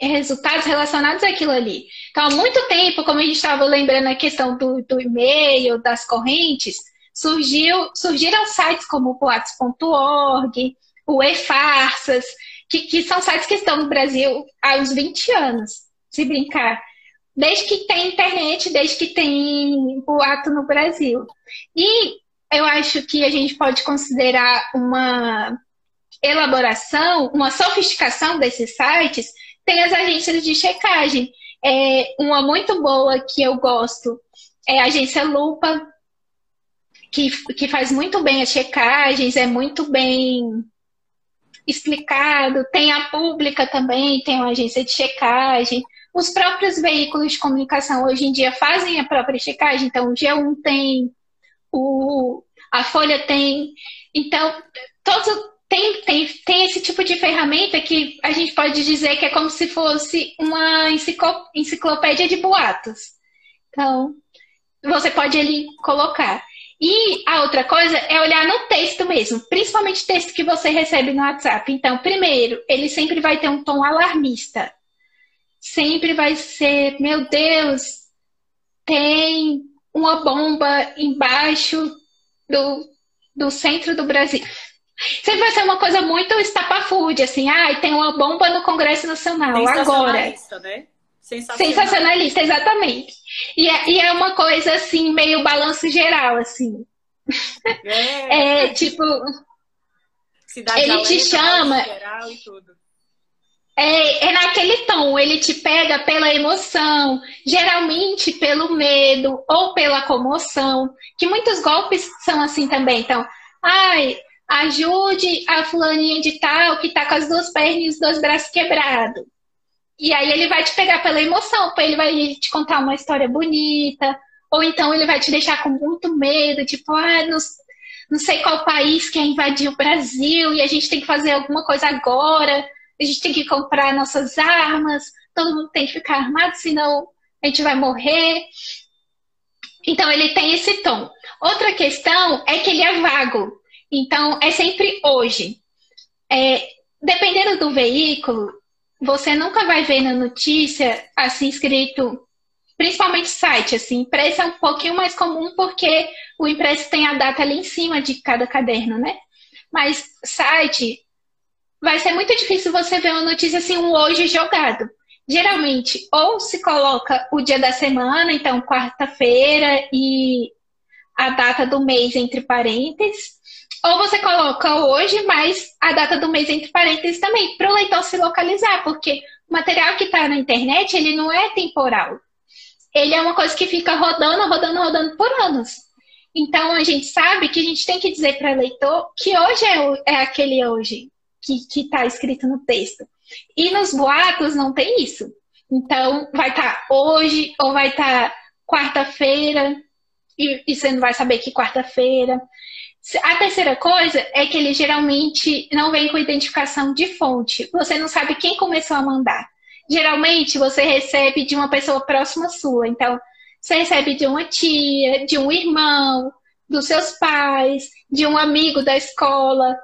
resultados relacionados àquilo ali. Então, há muito tempo, como a gente estava lembrando a questão do, do e-mail, das correntes, surgiu, surgiram sites como o Boatos.org, o e-farsas, que, que são sites que estão no Brasil há uns 20 anos, se brincar. Desde que tem internet, desde que tem boato no Brasil. E eu acho que a gente pode considerar uma elaboração, uma sofisticação desses sites, tem as agências de checagem. É, uma muito boa que eu gosto é a agência Lupa, que, que faz muito bem as checagens, é muito bem explicado. Tem a pública também, tem uma agência de checagem. Os próprios veículos de comunicação hoje em dia fazem a própria checagem, então o G1 tem, o, a Folha tem. Então, todos, tem, tem, tem esse tipo de ferramenta que a gente pode dizer que é como se fosse uma enciclopédia de boatos. Então, você pode ali colocar. E a outra coisa é olhar no texto mesmo, principalmente texto que você recebe no WhatsApp. Então, primeiro, ele sempre vai ter um tom alarmista. Sempre vai ser, meu Deus, tem uma bomba embaixo do, do centro do Brasil. Sempre vai ser uma coisa muito estapafúrdia, assim, ah, tem uma bomba no Congresso Nacional agora. Né? Sensacionalista, Sensacionalista, exatamente. E é, e é uma coisa assim, meio balanço geral, assim. É, é tipo. Cidade ele te chama. Geral e tudo. É, é naquele tom, ele te pega pela emoção, geralmente pelo medo ou pela comoção, que muitos golpes são assim também. Então, ai, ajude a fulaninha de tal que tá com as duas pernas e os dois braços quebrados. E aí ele vai te pegar pela emoção, ele vai te contar uma história bonita, ou então ele vai te deixar com muito medo, tipo, ah, não, não sei qual país quer invadir o Brasil e a gente tem que fazer alguma coisa agora a gente tem que comprar nossas armas, todo mundo tem que ficar armado, senão a gente vai morrer. Então ele tem esse tom. Outra questão é que ele é vago. Então é sempre hoje. É, dependendo do veículo, você nunca vai ver na notícia assim escrito, principalmente site, assim, impresso é um pouquinho mais comum porque o impresso tem a data ali em cima de cada caderno, né? Mas site, vai ser muito difícil você ver uma notícia assim, um hoje jogado. Geralmente, ou se coloca o dia da semana, então quarta-feira e a data do mês entre parênteses, ou você coloca hoje, mas a data do mês entre parênteses também, para o leitor se localizar, porque o material que está na internet, ele não é temporal. Ele é uma coisa que fica rodando, rodando, rodando por anos. Então, a gente sabe que a gente tem que dizer para o leitor que hoje é, é aquele hoje que está escrito no texto. E nos boatos não tem isso. Então, vai estar tá hoje ou vai estar tá quarta-feira, e, e você não vai saber que quarta-feira. A terceira coisa é que ele geralmente não vem com identificação de fonte. Você não sabe quem começou a mandar. Geralmente você recebe de uma pessoa próxima sua. Então, você recebe de uma tia, de um irmão, dos seus pais, de um amigo da escola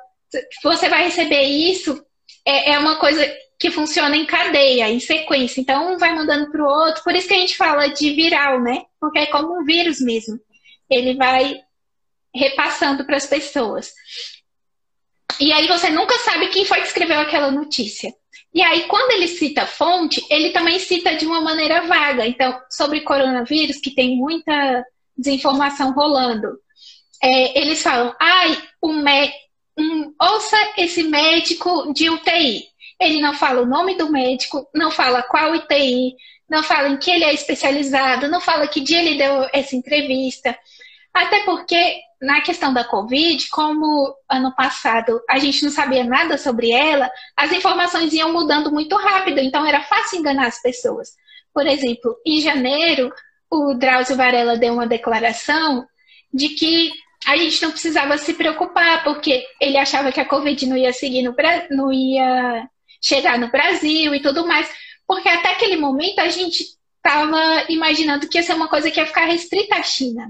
você vai receber isso, é, é uma coisa que funciona em cadeia, em sequência. Então, um vai mandando para o outro. Por isso que a gente fala de viral, né? Porque é como um vírus mesmo. Ele vai repassando para as pessoas. E aí você nunca sabe quem foi que escreveu aquela notícia. E aí, quando ele cita fonte, ele também cita de uma maneira vaga. Então, sobre coronavírus, que tem muita desinformação rolando, é, eles falam, ai, o, um, ouça esse médico de UTI. Ele não fala o nome do médico, não fala qual UTI, não fala em que ele é especializado, não fala que dia ele deu essa entrevista. Até porque, na questão da Covid, como ano passado a gente não sabia nada sobre ela, as informações iam mudando muito rápido, então era fácil enganar as pessoas. Por exemplo, em janeiro, o Drauzio Varela deu uma declaração de que a gente não precisava se preocupar, porque ele achava que a Covid não ia seguir no não ia chegar no Brasil e tudo mais. Porque até aquele momento a gente estava imaginando que ia ser uma coisa que ia ficar restrita à China.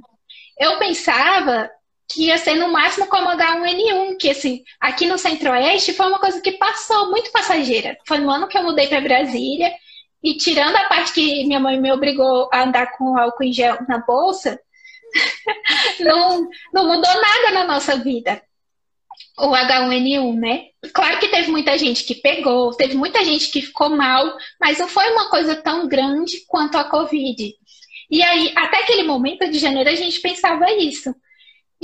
Eu pensava que ia ser no máximo como H1N1, que assim, aqui no Centro-Oeste foi uma coisa que passou muito passageira. Foi no ano que eu mudei para Brasília, e tirando a parte que minha mãe me obrigou a andar com álcool em gel na bolsa, não, não mudou nada na nossa vida. O H1N1, né? Claro que teve muita gente que pegou, teve muita gente que ficou mal, mas não foi uma coisa tão grande quanto a Covid. E aí, até aquele momento de janeiro, a gente pensava isso.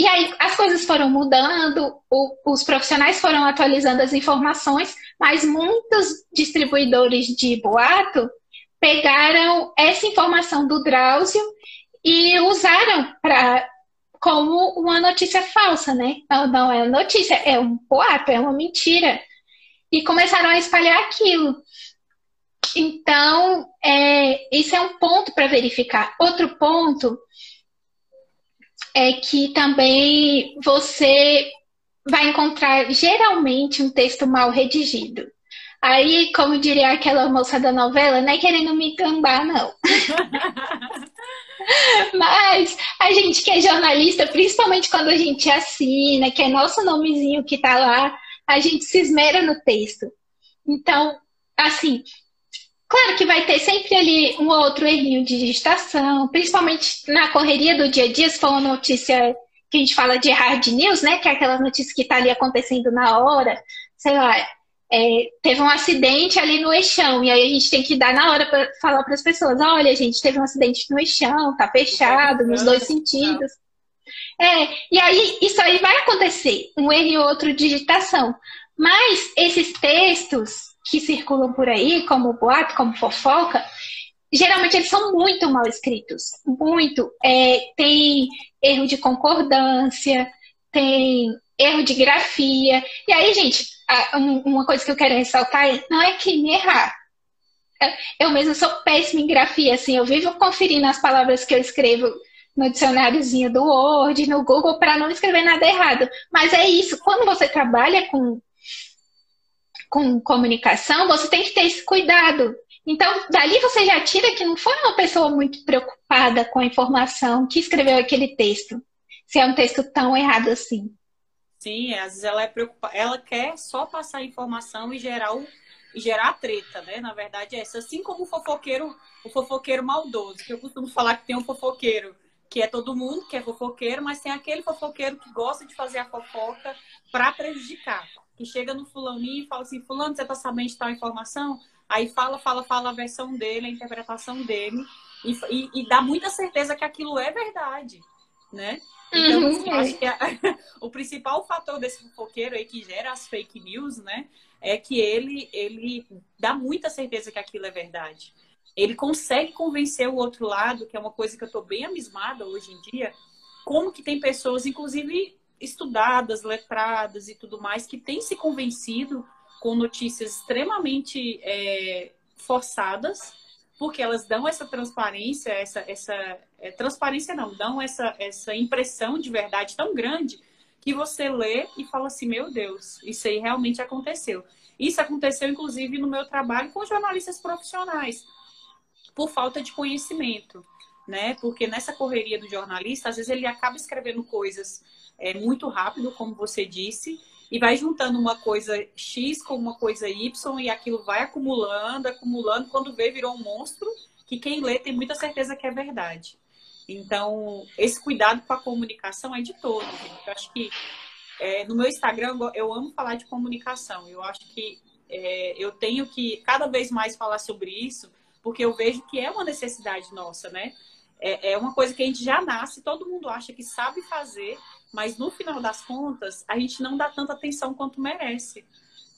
E aí as coisas foram mudando, o, os profissionais foram atualizando as informações, mas muitos distribuidores de boato pegaram essa informação do Drauzio e usaram para como uma notícia falsa, né? Não, não é notícia, é um boato, é uma mentira. E começaram a espalhar aquilo. Então, é, isso é um ponto para verificar. Outro ponto é que também você vai encontrar geralmente um texto mal redigido. Aí, como diria aquela moça da novela, não é querendo me gambar, não. Mas a gente que é jornalista, principalmente quando a gente assina, que é nosso nomezinho que tá lá, a gente se esmera no texto. Então, assim, claro que vai ter sempre ali um ou outro errinho de digitação, principalmente na correria do dia a dia, se for uma notícia que a gente fala de hard news, né? Que é aquela notícia que tá ali acontecendo na hora, sei lá, é, teve um acidente ali no eixão, e aí a gente tem que dar na hora para falar para as pessoas: olha, gente, teve um acidente no eixão, tá fechado, nos dois sentidos. É, e aí isso aí vai acontecer, um erro e outro digitação. Mas esses textos que circulam por aí, como boato, como fofoca, geralmente eles são muito mal escritos. Muito. É, tem erro de concordância, tem erro de grafia. E aí, gente, uma coisa que eu quero ressaltar é, não é crime errar. Eu mesmo sou péssima em grafia, assim, eu vivo conferindo as palavras que eu escrevo no dicionáriozinho do Word, no Google, para não escrever nada errado. Mas é isso, quando você trabalha com, com comunicação, você tem que ter esse cuidado. Então, dali você já tira que não foi uma pessoa muito preocupada com a informação que escreveu aquele texto, se é um texto tão errado assim. Sim, às vezes ela é preocupada, ela quer só passar informação e gerar o gerar treta, né? Na verdade é. Assim como o fofoqueiro, o fofoqueiro maldoso, que eu costumo falar que tem um fofoqueiro que é todo mundo que é fofoqueiro, mas tem aquele fofoqueiro que gosta de fazer a fofoca para prejudicar. Que chega no fulaninho e fala assim, fulano, você tá sabendo de tal informação? Aí fala, fala, fala a versão dele, a interpretação dele, e, e, e dá muita certeza que aquilo é verdade, né? Então, uhum. assim, acho que a, o principal fator desse fofoqueiro aí que gera as fake news, né? É que ele, ele dá muita certeza que aquilo é verdade ele consegue convencer o outro lado, que é uma coisa que eu estou bem amismada hoje em dia, como que tem pessoas, inclusive estudadas, letradas e tudo mais, que têm se convencido com notícias extremamente é, forçadas, porque elas dão essa transparência, essa, essa é, transparência não, dão essa, essa impressão de verdade tão grande que você lê e fala assim, meu Deus, isso aí realmente aconteceu. Isso aconteceu, inclusive, no meu trabalho com jornalistas profissionais por falta de conhecimento, né? Porque nessa correria do jornalista, às vezes ele acaba escrevendo coisas é, muito rápido, como você disse, e vai juntando uma coisa X com uma coisa Y e aquilo vai acumulando, acumulando, quando vê virou um monstro que quem lê tem muita certeza que é verdade. Então, esse cuidado com a comunicação é de todo. Gente. Eu acho que é, no meu Instagram eu amo falar de comunicação. Eu acho que é, eu tenho que cada vez mais falar sobre isso, porque eu vejo que é uma necessidade nossa, né? É, é uma coisa que a gente já nasce, todo mundo acha que sabe fazer, mas no final das contas, a gente não dá tanta atenção quanto merece.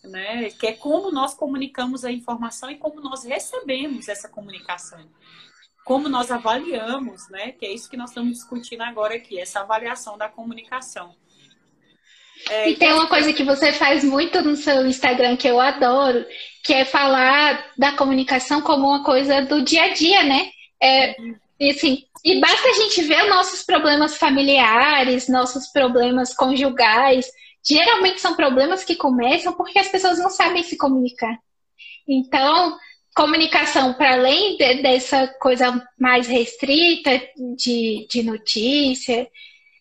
Né? Que é como nós comunicamos a informação e como nós recebemos essa comunicação. Como nós avaliamos, né? Que é isso que nós estamos discutindo agora aqui, essa avaliação da comunicação. É, e tem uma coisa que você faz muito no seu Instagram que eu adoro, que é falar da comunicação como uma coisa do dia a dia, né? É, e, assim, e basta a gente ver nossos problemas familiares, nossos problemas conjugais. Geralmente são problemas que começam porque as pessoas não sabem se comunicar. Então, comunicação, para além de, dessa coisa mais restrita de, de notícia,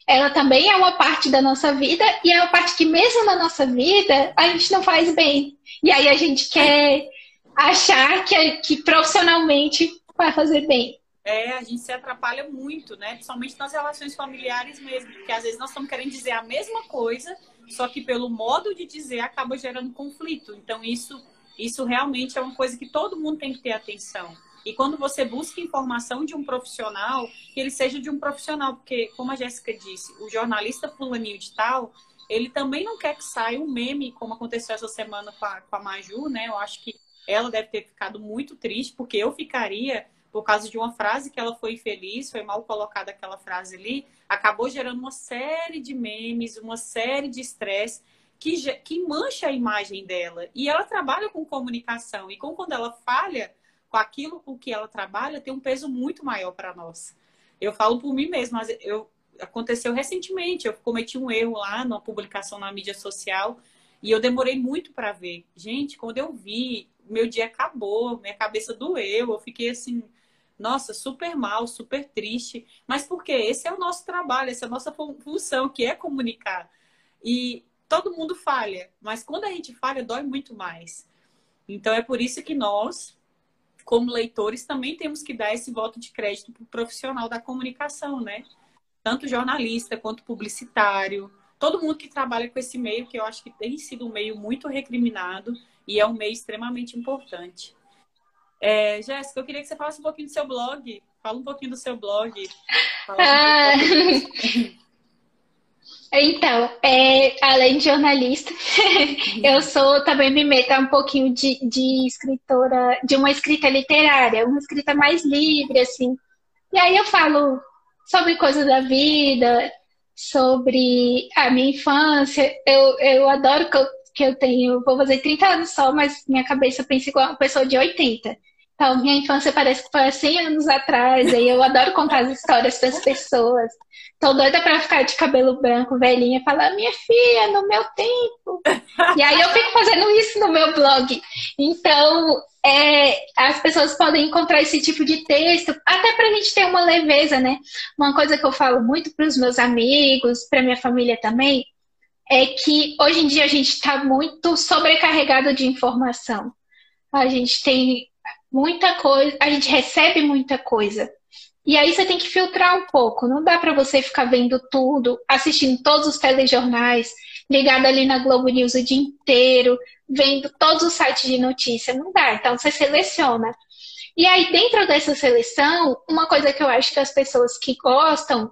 ela também é uma parte da nossa vida e é uma parte que, mesmo na nossa vida, a gente não faz bem. E aí a gente quer achar que, que profissionalmente vai fazer bem. É, a gente se atrapalha muito, né? Principalmente nas relações familiares mesmo, porque às vezes nós estamos querendo dizer a mesma coisa, só que pelo modo de dizer acaba gerando conflito. Então isso, isso realmente é uma coisa que todo mundo tem que ter atenção. E quando você busca informação de um profissional, que ele seja de um profissional, porque, como a Jéssica disse, o jornalista fulaninho de tal, ele também não quer que saia um meme, como aconteceu essa semana com a, com a Maju, né? Eu acho que ela deve ter ficado muito triste, porque eu ficaria por causa de uma frase que ela foi infeliz, foi mal colocada aquela frase ali, acabou gerando uma série de memes, uma série de estresse que, que mancha a imagem dela. E ela trabalha com comunicação, e com quando ela falha, com aquilo com que ela trabalha tem um peso muito maior para nós. Eu falo por mim mesma, mas eu aconteceu recentemente, eu cometi um erro lá numa publicação na mídia social e eu demorei muito para ver. Gente, quando eu vi, meu dia acabou, minha cabeça doeu, eu fiquei assim, nossa, super mal, super triste. Mas por quê? Esse é o nosso trabalho, essa é a nossa função, que é comunicar. E todo mundo falha, mas quando a gente falha, dói muito mais. Então é por isso que nós, como leitores, também temos que dar esse voto de crédito para o profissional da comunicação, né? Tanto jornalista quanto publicitário, todo mundo que trabalha com esse meio, que eu acho que tem sido um meio muito recriminado e é um meio extremamente importante. É, Jéssica, eu queria que você falasse um pouquinho do seu blog. Fala um pouquinho do seu blog. Ah. Então, é, além de jornalista, eu sou também me meto um pouquinho de, de escritora, de uma escrita literária, uma escrita mais livre, assim. E aí eu falo sobre coisas da vida, sobre a minha infância. Eu, eu adoro que eu, que eu tenho, vou fazer 30 anos só, mas minha cabeça pensa igual uma pessoa de 80. Então, minha infância parece que foi há 100 anos atrás, e eu adoro contar as histórias das pessoas. Tô doida pra ficar de cabelo branco, velhinha, e falar, minha filha, no meu tempo. E aí eu fico fazendo isso no meu blog. Então, é, as pessoas podem encontrar esse tipo de texto, até pra gente ter uma leveza, né? Uma coisa que eu falo muito pros meus amigos, pra minha família também, é que hoje em dia a gente está muito sobrecarregado de informação. A gente tem muita coisa, a gente recebe muita coisa. E aí você tem que filtrar um pouco. Não dá para você ficar vendo tudo, assistindo todos os telejornais, ligado ali na Globo News o dia inteiro, vendo todos os sites de notícia. Não dá. Então você seleciona. E aí, dentro dessa seleção, uma coisa que eu acho que as pessoas que gostam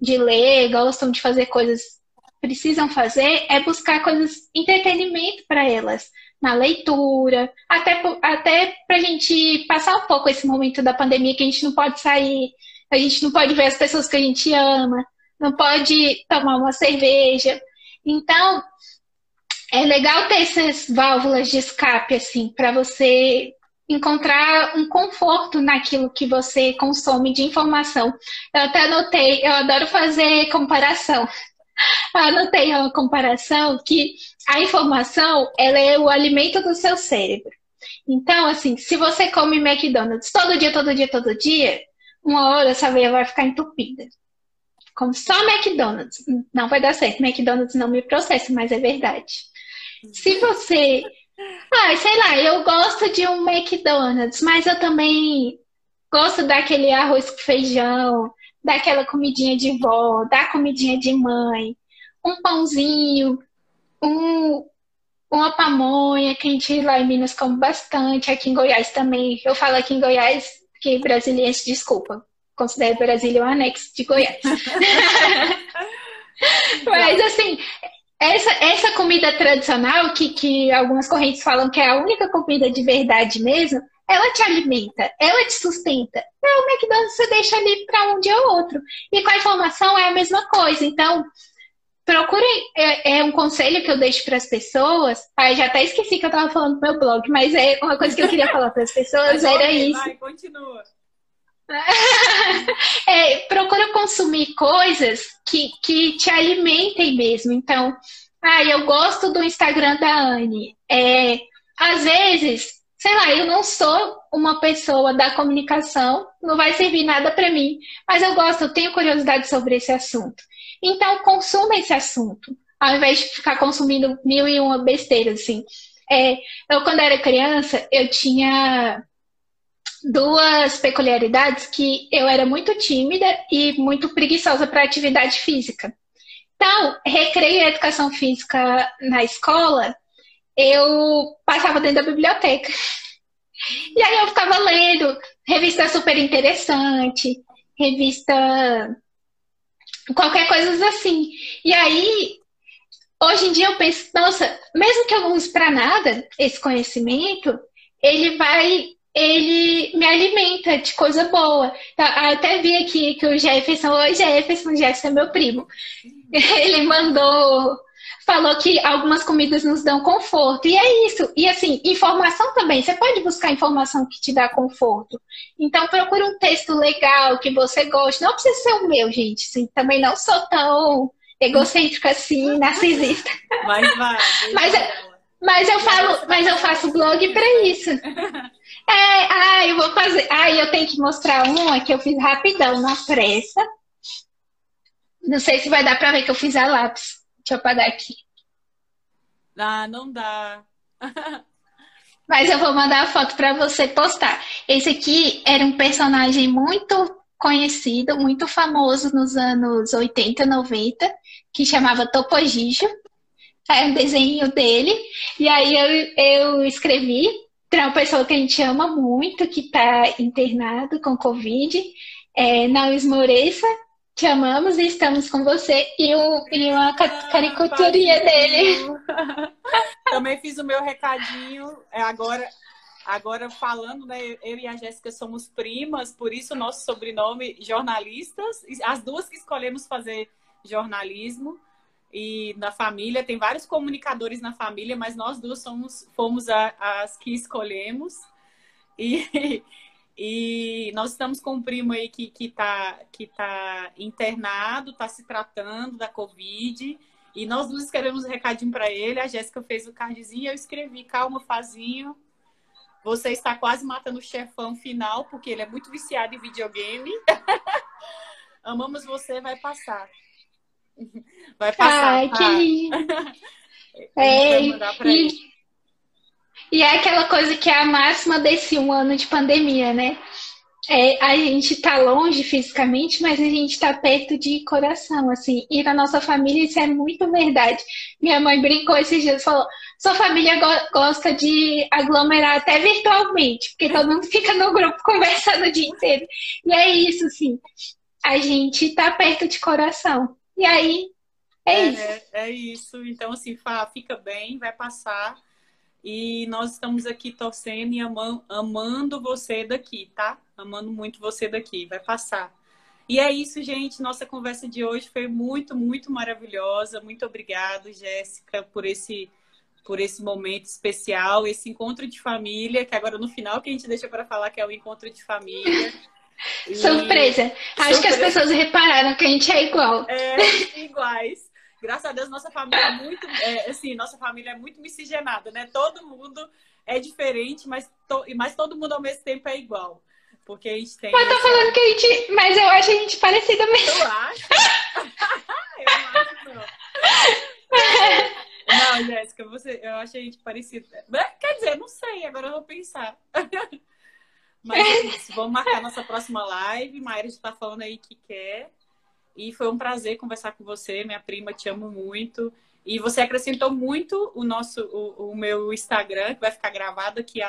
de ler, gostam de fazer coisas, precisam fazer, é buscar coisas, entretenimento para elas na leitura, até, até para a gente passar um pouco esse momento da pandemia que a gente não pode sair, a gente não pode ver as pessoas que a gente ama, não pode tomar uma cerveja. Então, é legal ter essas válvulas de escape, assim, para você encontrar um conforto naquilo que você consome de informação. Eu até anotei, eu adoro fazer comparação. Eu anotei uma comparação que a informação ela é o alimento do seu cérebro. Então, assim, se você come McDonald's todo dia, todo dia, todo dia, uma hora essa veia vai ficar entupida. Como só McDonald's, não vai dar certo. McDonald's não me processa, mas é verdade. Se você. Ah, sei lá, eu gosto de um McDonald's, mas eu também gosto daquele arroz com feijão, daquela comidinha de vó, da comidinha de mãe, um pãozinho, um, uma pamonha, que a gente lá em Minas come bastante, aqui em Goiás também. Eu falo aqui em Goiás, que brasileiros, desculpa, considero Brasília um anexo de Goiás. Mas assim, essa, essa comida tradicional, que, que algumas correntes falam que é a única comida de verdade mesmo, ela te alimenta, ela te sustenta. Então, o McDonald's você deixa ali para um dia ou outro. E com a informação é a mesma coisa. Então, procurem, é, é, um conselho que eu deixo para as pessoas. Ah, já até esqueci que eu estava falando no meu blog, mas é uma coisa que eu queria falar para as pessoas era isso. Vai, continua. é, procura consumir coisas que, que te alimentem mesmo. Então, ah, eu gosto do Instagram da Anne. É, às vezes, sei lá, eu não sou uma pessoa da comunicação, não vai servir nada para mim, mas eu gosto, eu tenho curiosidade sobre esse assunto. Então, consuma esse assunto, ao invés de ficar consumindo mil e uma besteiras, assim. É, eu, quando era criança, eu tinha duas peculiaridades que eu era muito tímida e muito preguiçosa para atividade física. Então, recreio e educação física na escola, eu passava dentro da biblioteca. E aí eu ficava lendo revista super interessante, revista qualquer coisa assim. E aí, hoje em dia eu penso, nossa, mesmo que eu não use para nada esse conhecimento, ele vai, ele me alimenta de coisa boa. Então, até vi aqui que o Jefferson, oi Jefferson, Jefferson é meu primo. Ele mandou falou que algumas comidas nos dão conforto. E é isso. E assim, informação também. Você pode buscar informação que te dá conforto. Então, procure um texto legal que você goste. Não precisa ser o meu, gente. Assim, também não sou tão egocêntrica assim, narcisista. Mas vai. mas, mas eu falo, mas eu faço blog para isso. É, ah, eu vou fazer. Ah, eu tenho que mostrar uma que eu fiz rapidão, na pressa. Não sei se vai dar para ver que eu fiz a lápis. Deixa eu apagar aqui. Ah, não dá. Mas eu vou mandar a foto para você postar. Esse aqui era um personagem muito conhecido, muito famoso nos anos 80, 90, que chamava Topojijo. É um desenho dele. E aí eu, eu escrevi para uma pessoa que a gente ama muito, que está internado com Covid. É, não esmoreça, te amamos e estamos com você. E, o, e uma ah, caricaturinha dele. Também fiz o meu recadinho. É agora, agora falando, né? Eu e a Jéssica somos primas, por isso o nosso sobrenome jornalistas. As duas que escolhemos fazer jornalismo e na família tem vários comunicadores na família, mas nós duas somos fomos a, as que escolhemos e, e nós estamos com um primo aí que está que tá internado, está se tratando da covid e nós duas escrevemos um recadinho para ele. A Jéssica fez o cardzinho, eu escrevi calma, fazinho. Você está quase matando o chefão final porque ele é muito viciado em videogame. Amamos você, vai passar. Vai passar. Ai, que lindo. é, e, e é aquela coisa que é a máxima desse um ano de pandemia, né? É, a gente está longe fisicamente, mas a gente está perto de coração, assim. E na nossa família isso é muito verdade. Minha mãe brincou esses dias, falou: sua família go gosta de aglomerar até virtualmente, porque todo mundo fica no grupo conversando o dia inteiro. E é isso, assim. A gente está perto de coração. E aí, é, é isso. É, é isso. Então, assim, Fá, fica bem, vai passar. E nós estamos aqui torcendo e amando, amando você daqui, tá? Amando muito você daqui. Vai passar. E é isso, gente. Nossa conversa de hoje foi muito, muito maravilhosa. Muito obrigado, Jéssica, por esse por esse momento especial, esse encontro de família, que agora no final que a gente deixa para falar que é o encontro de família. Surpresa. Acho Surpresa. que as pessoas repararam que a gente é igual. É, iguais. Graças a Deus, nossa família é muito, é, assim, nossa família é muito miscigenada, né? Todo mundo é diferente, mas, to, mas todo mundo ao mesmo tempo é igual. Porque a gente tem. Mas tô falando que a gente. Mas eu acho a gente parecida mesmo. Eu acho. eu acho não. Não, Jéssica, você, eu acho a gente parecida. Quer dizer, não sei, agora eu vou pensar. Mas é isso, vamos marcar nossa próxima live. Maíra já está falando aí que quer. E foi um prazer conversar com você, minha prima, te amo muito. E você acrescentou muito o nosso, o, o meu Instagram, que vai ficar gravado aqui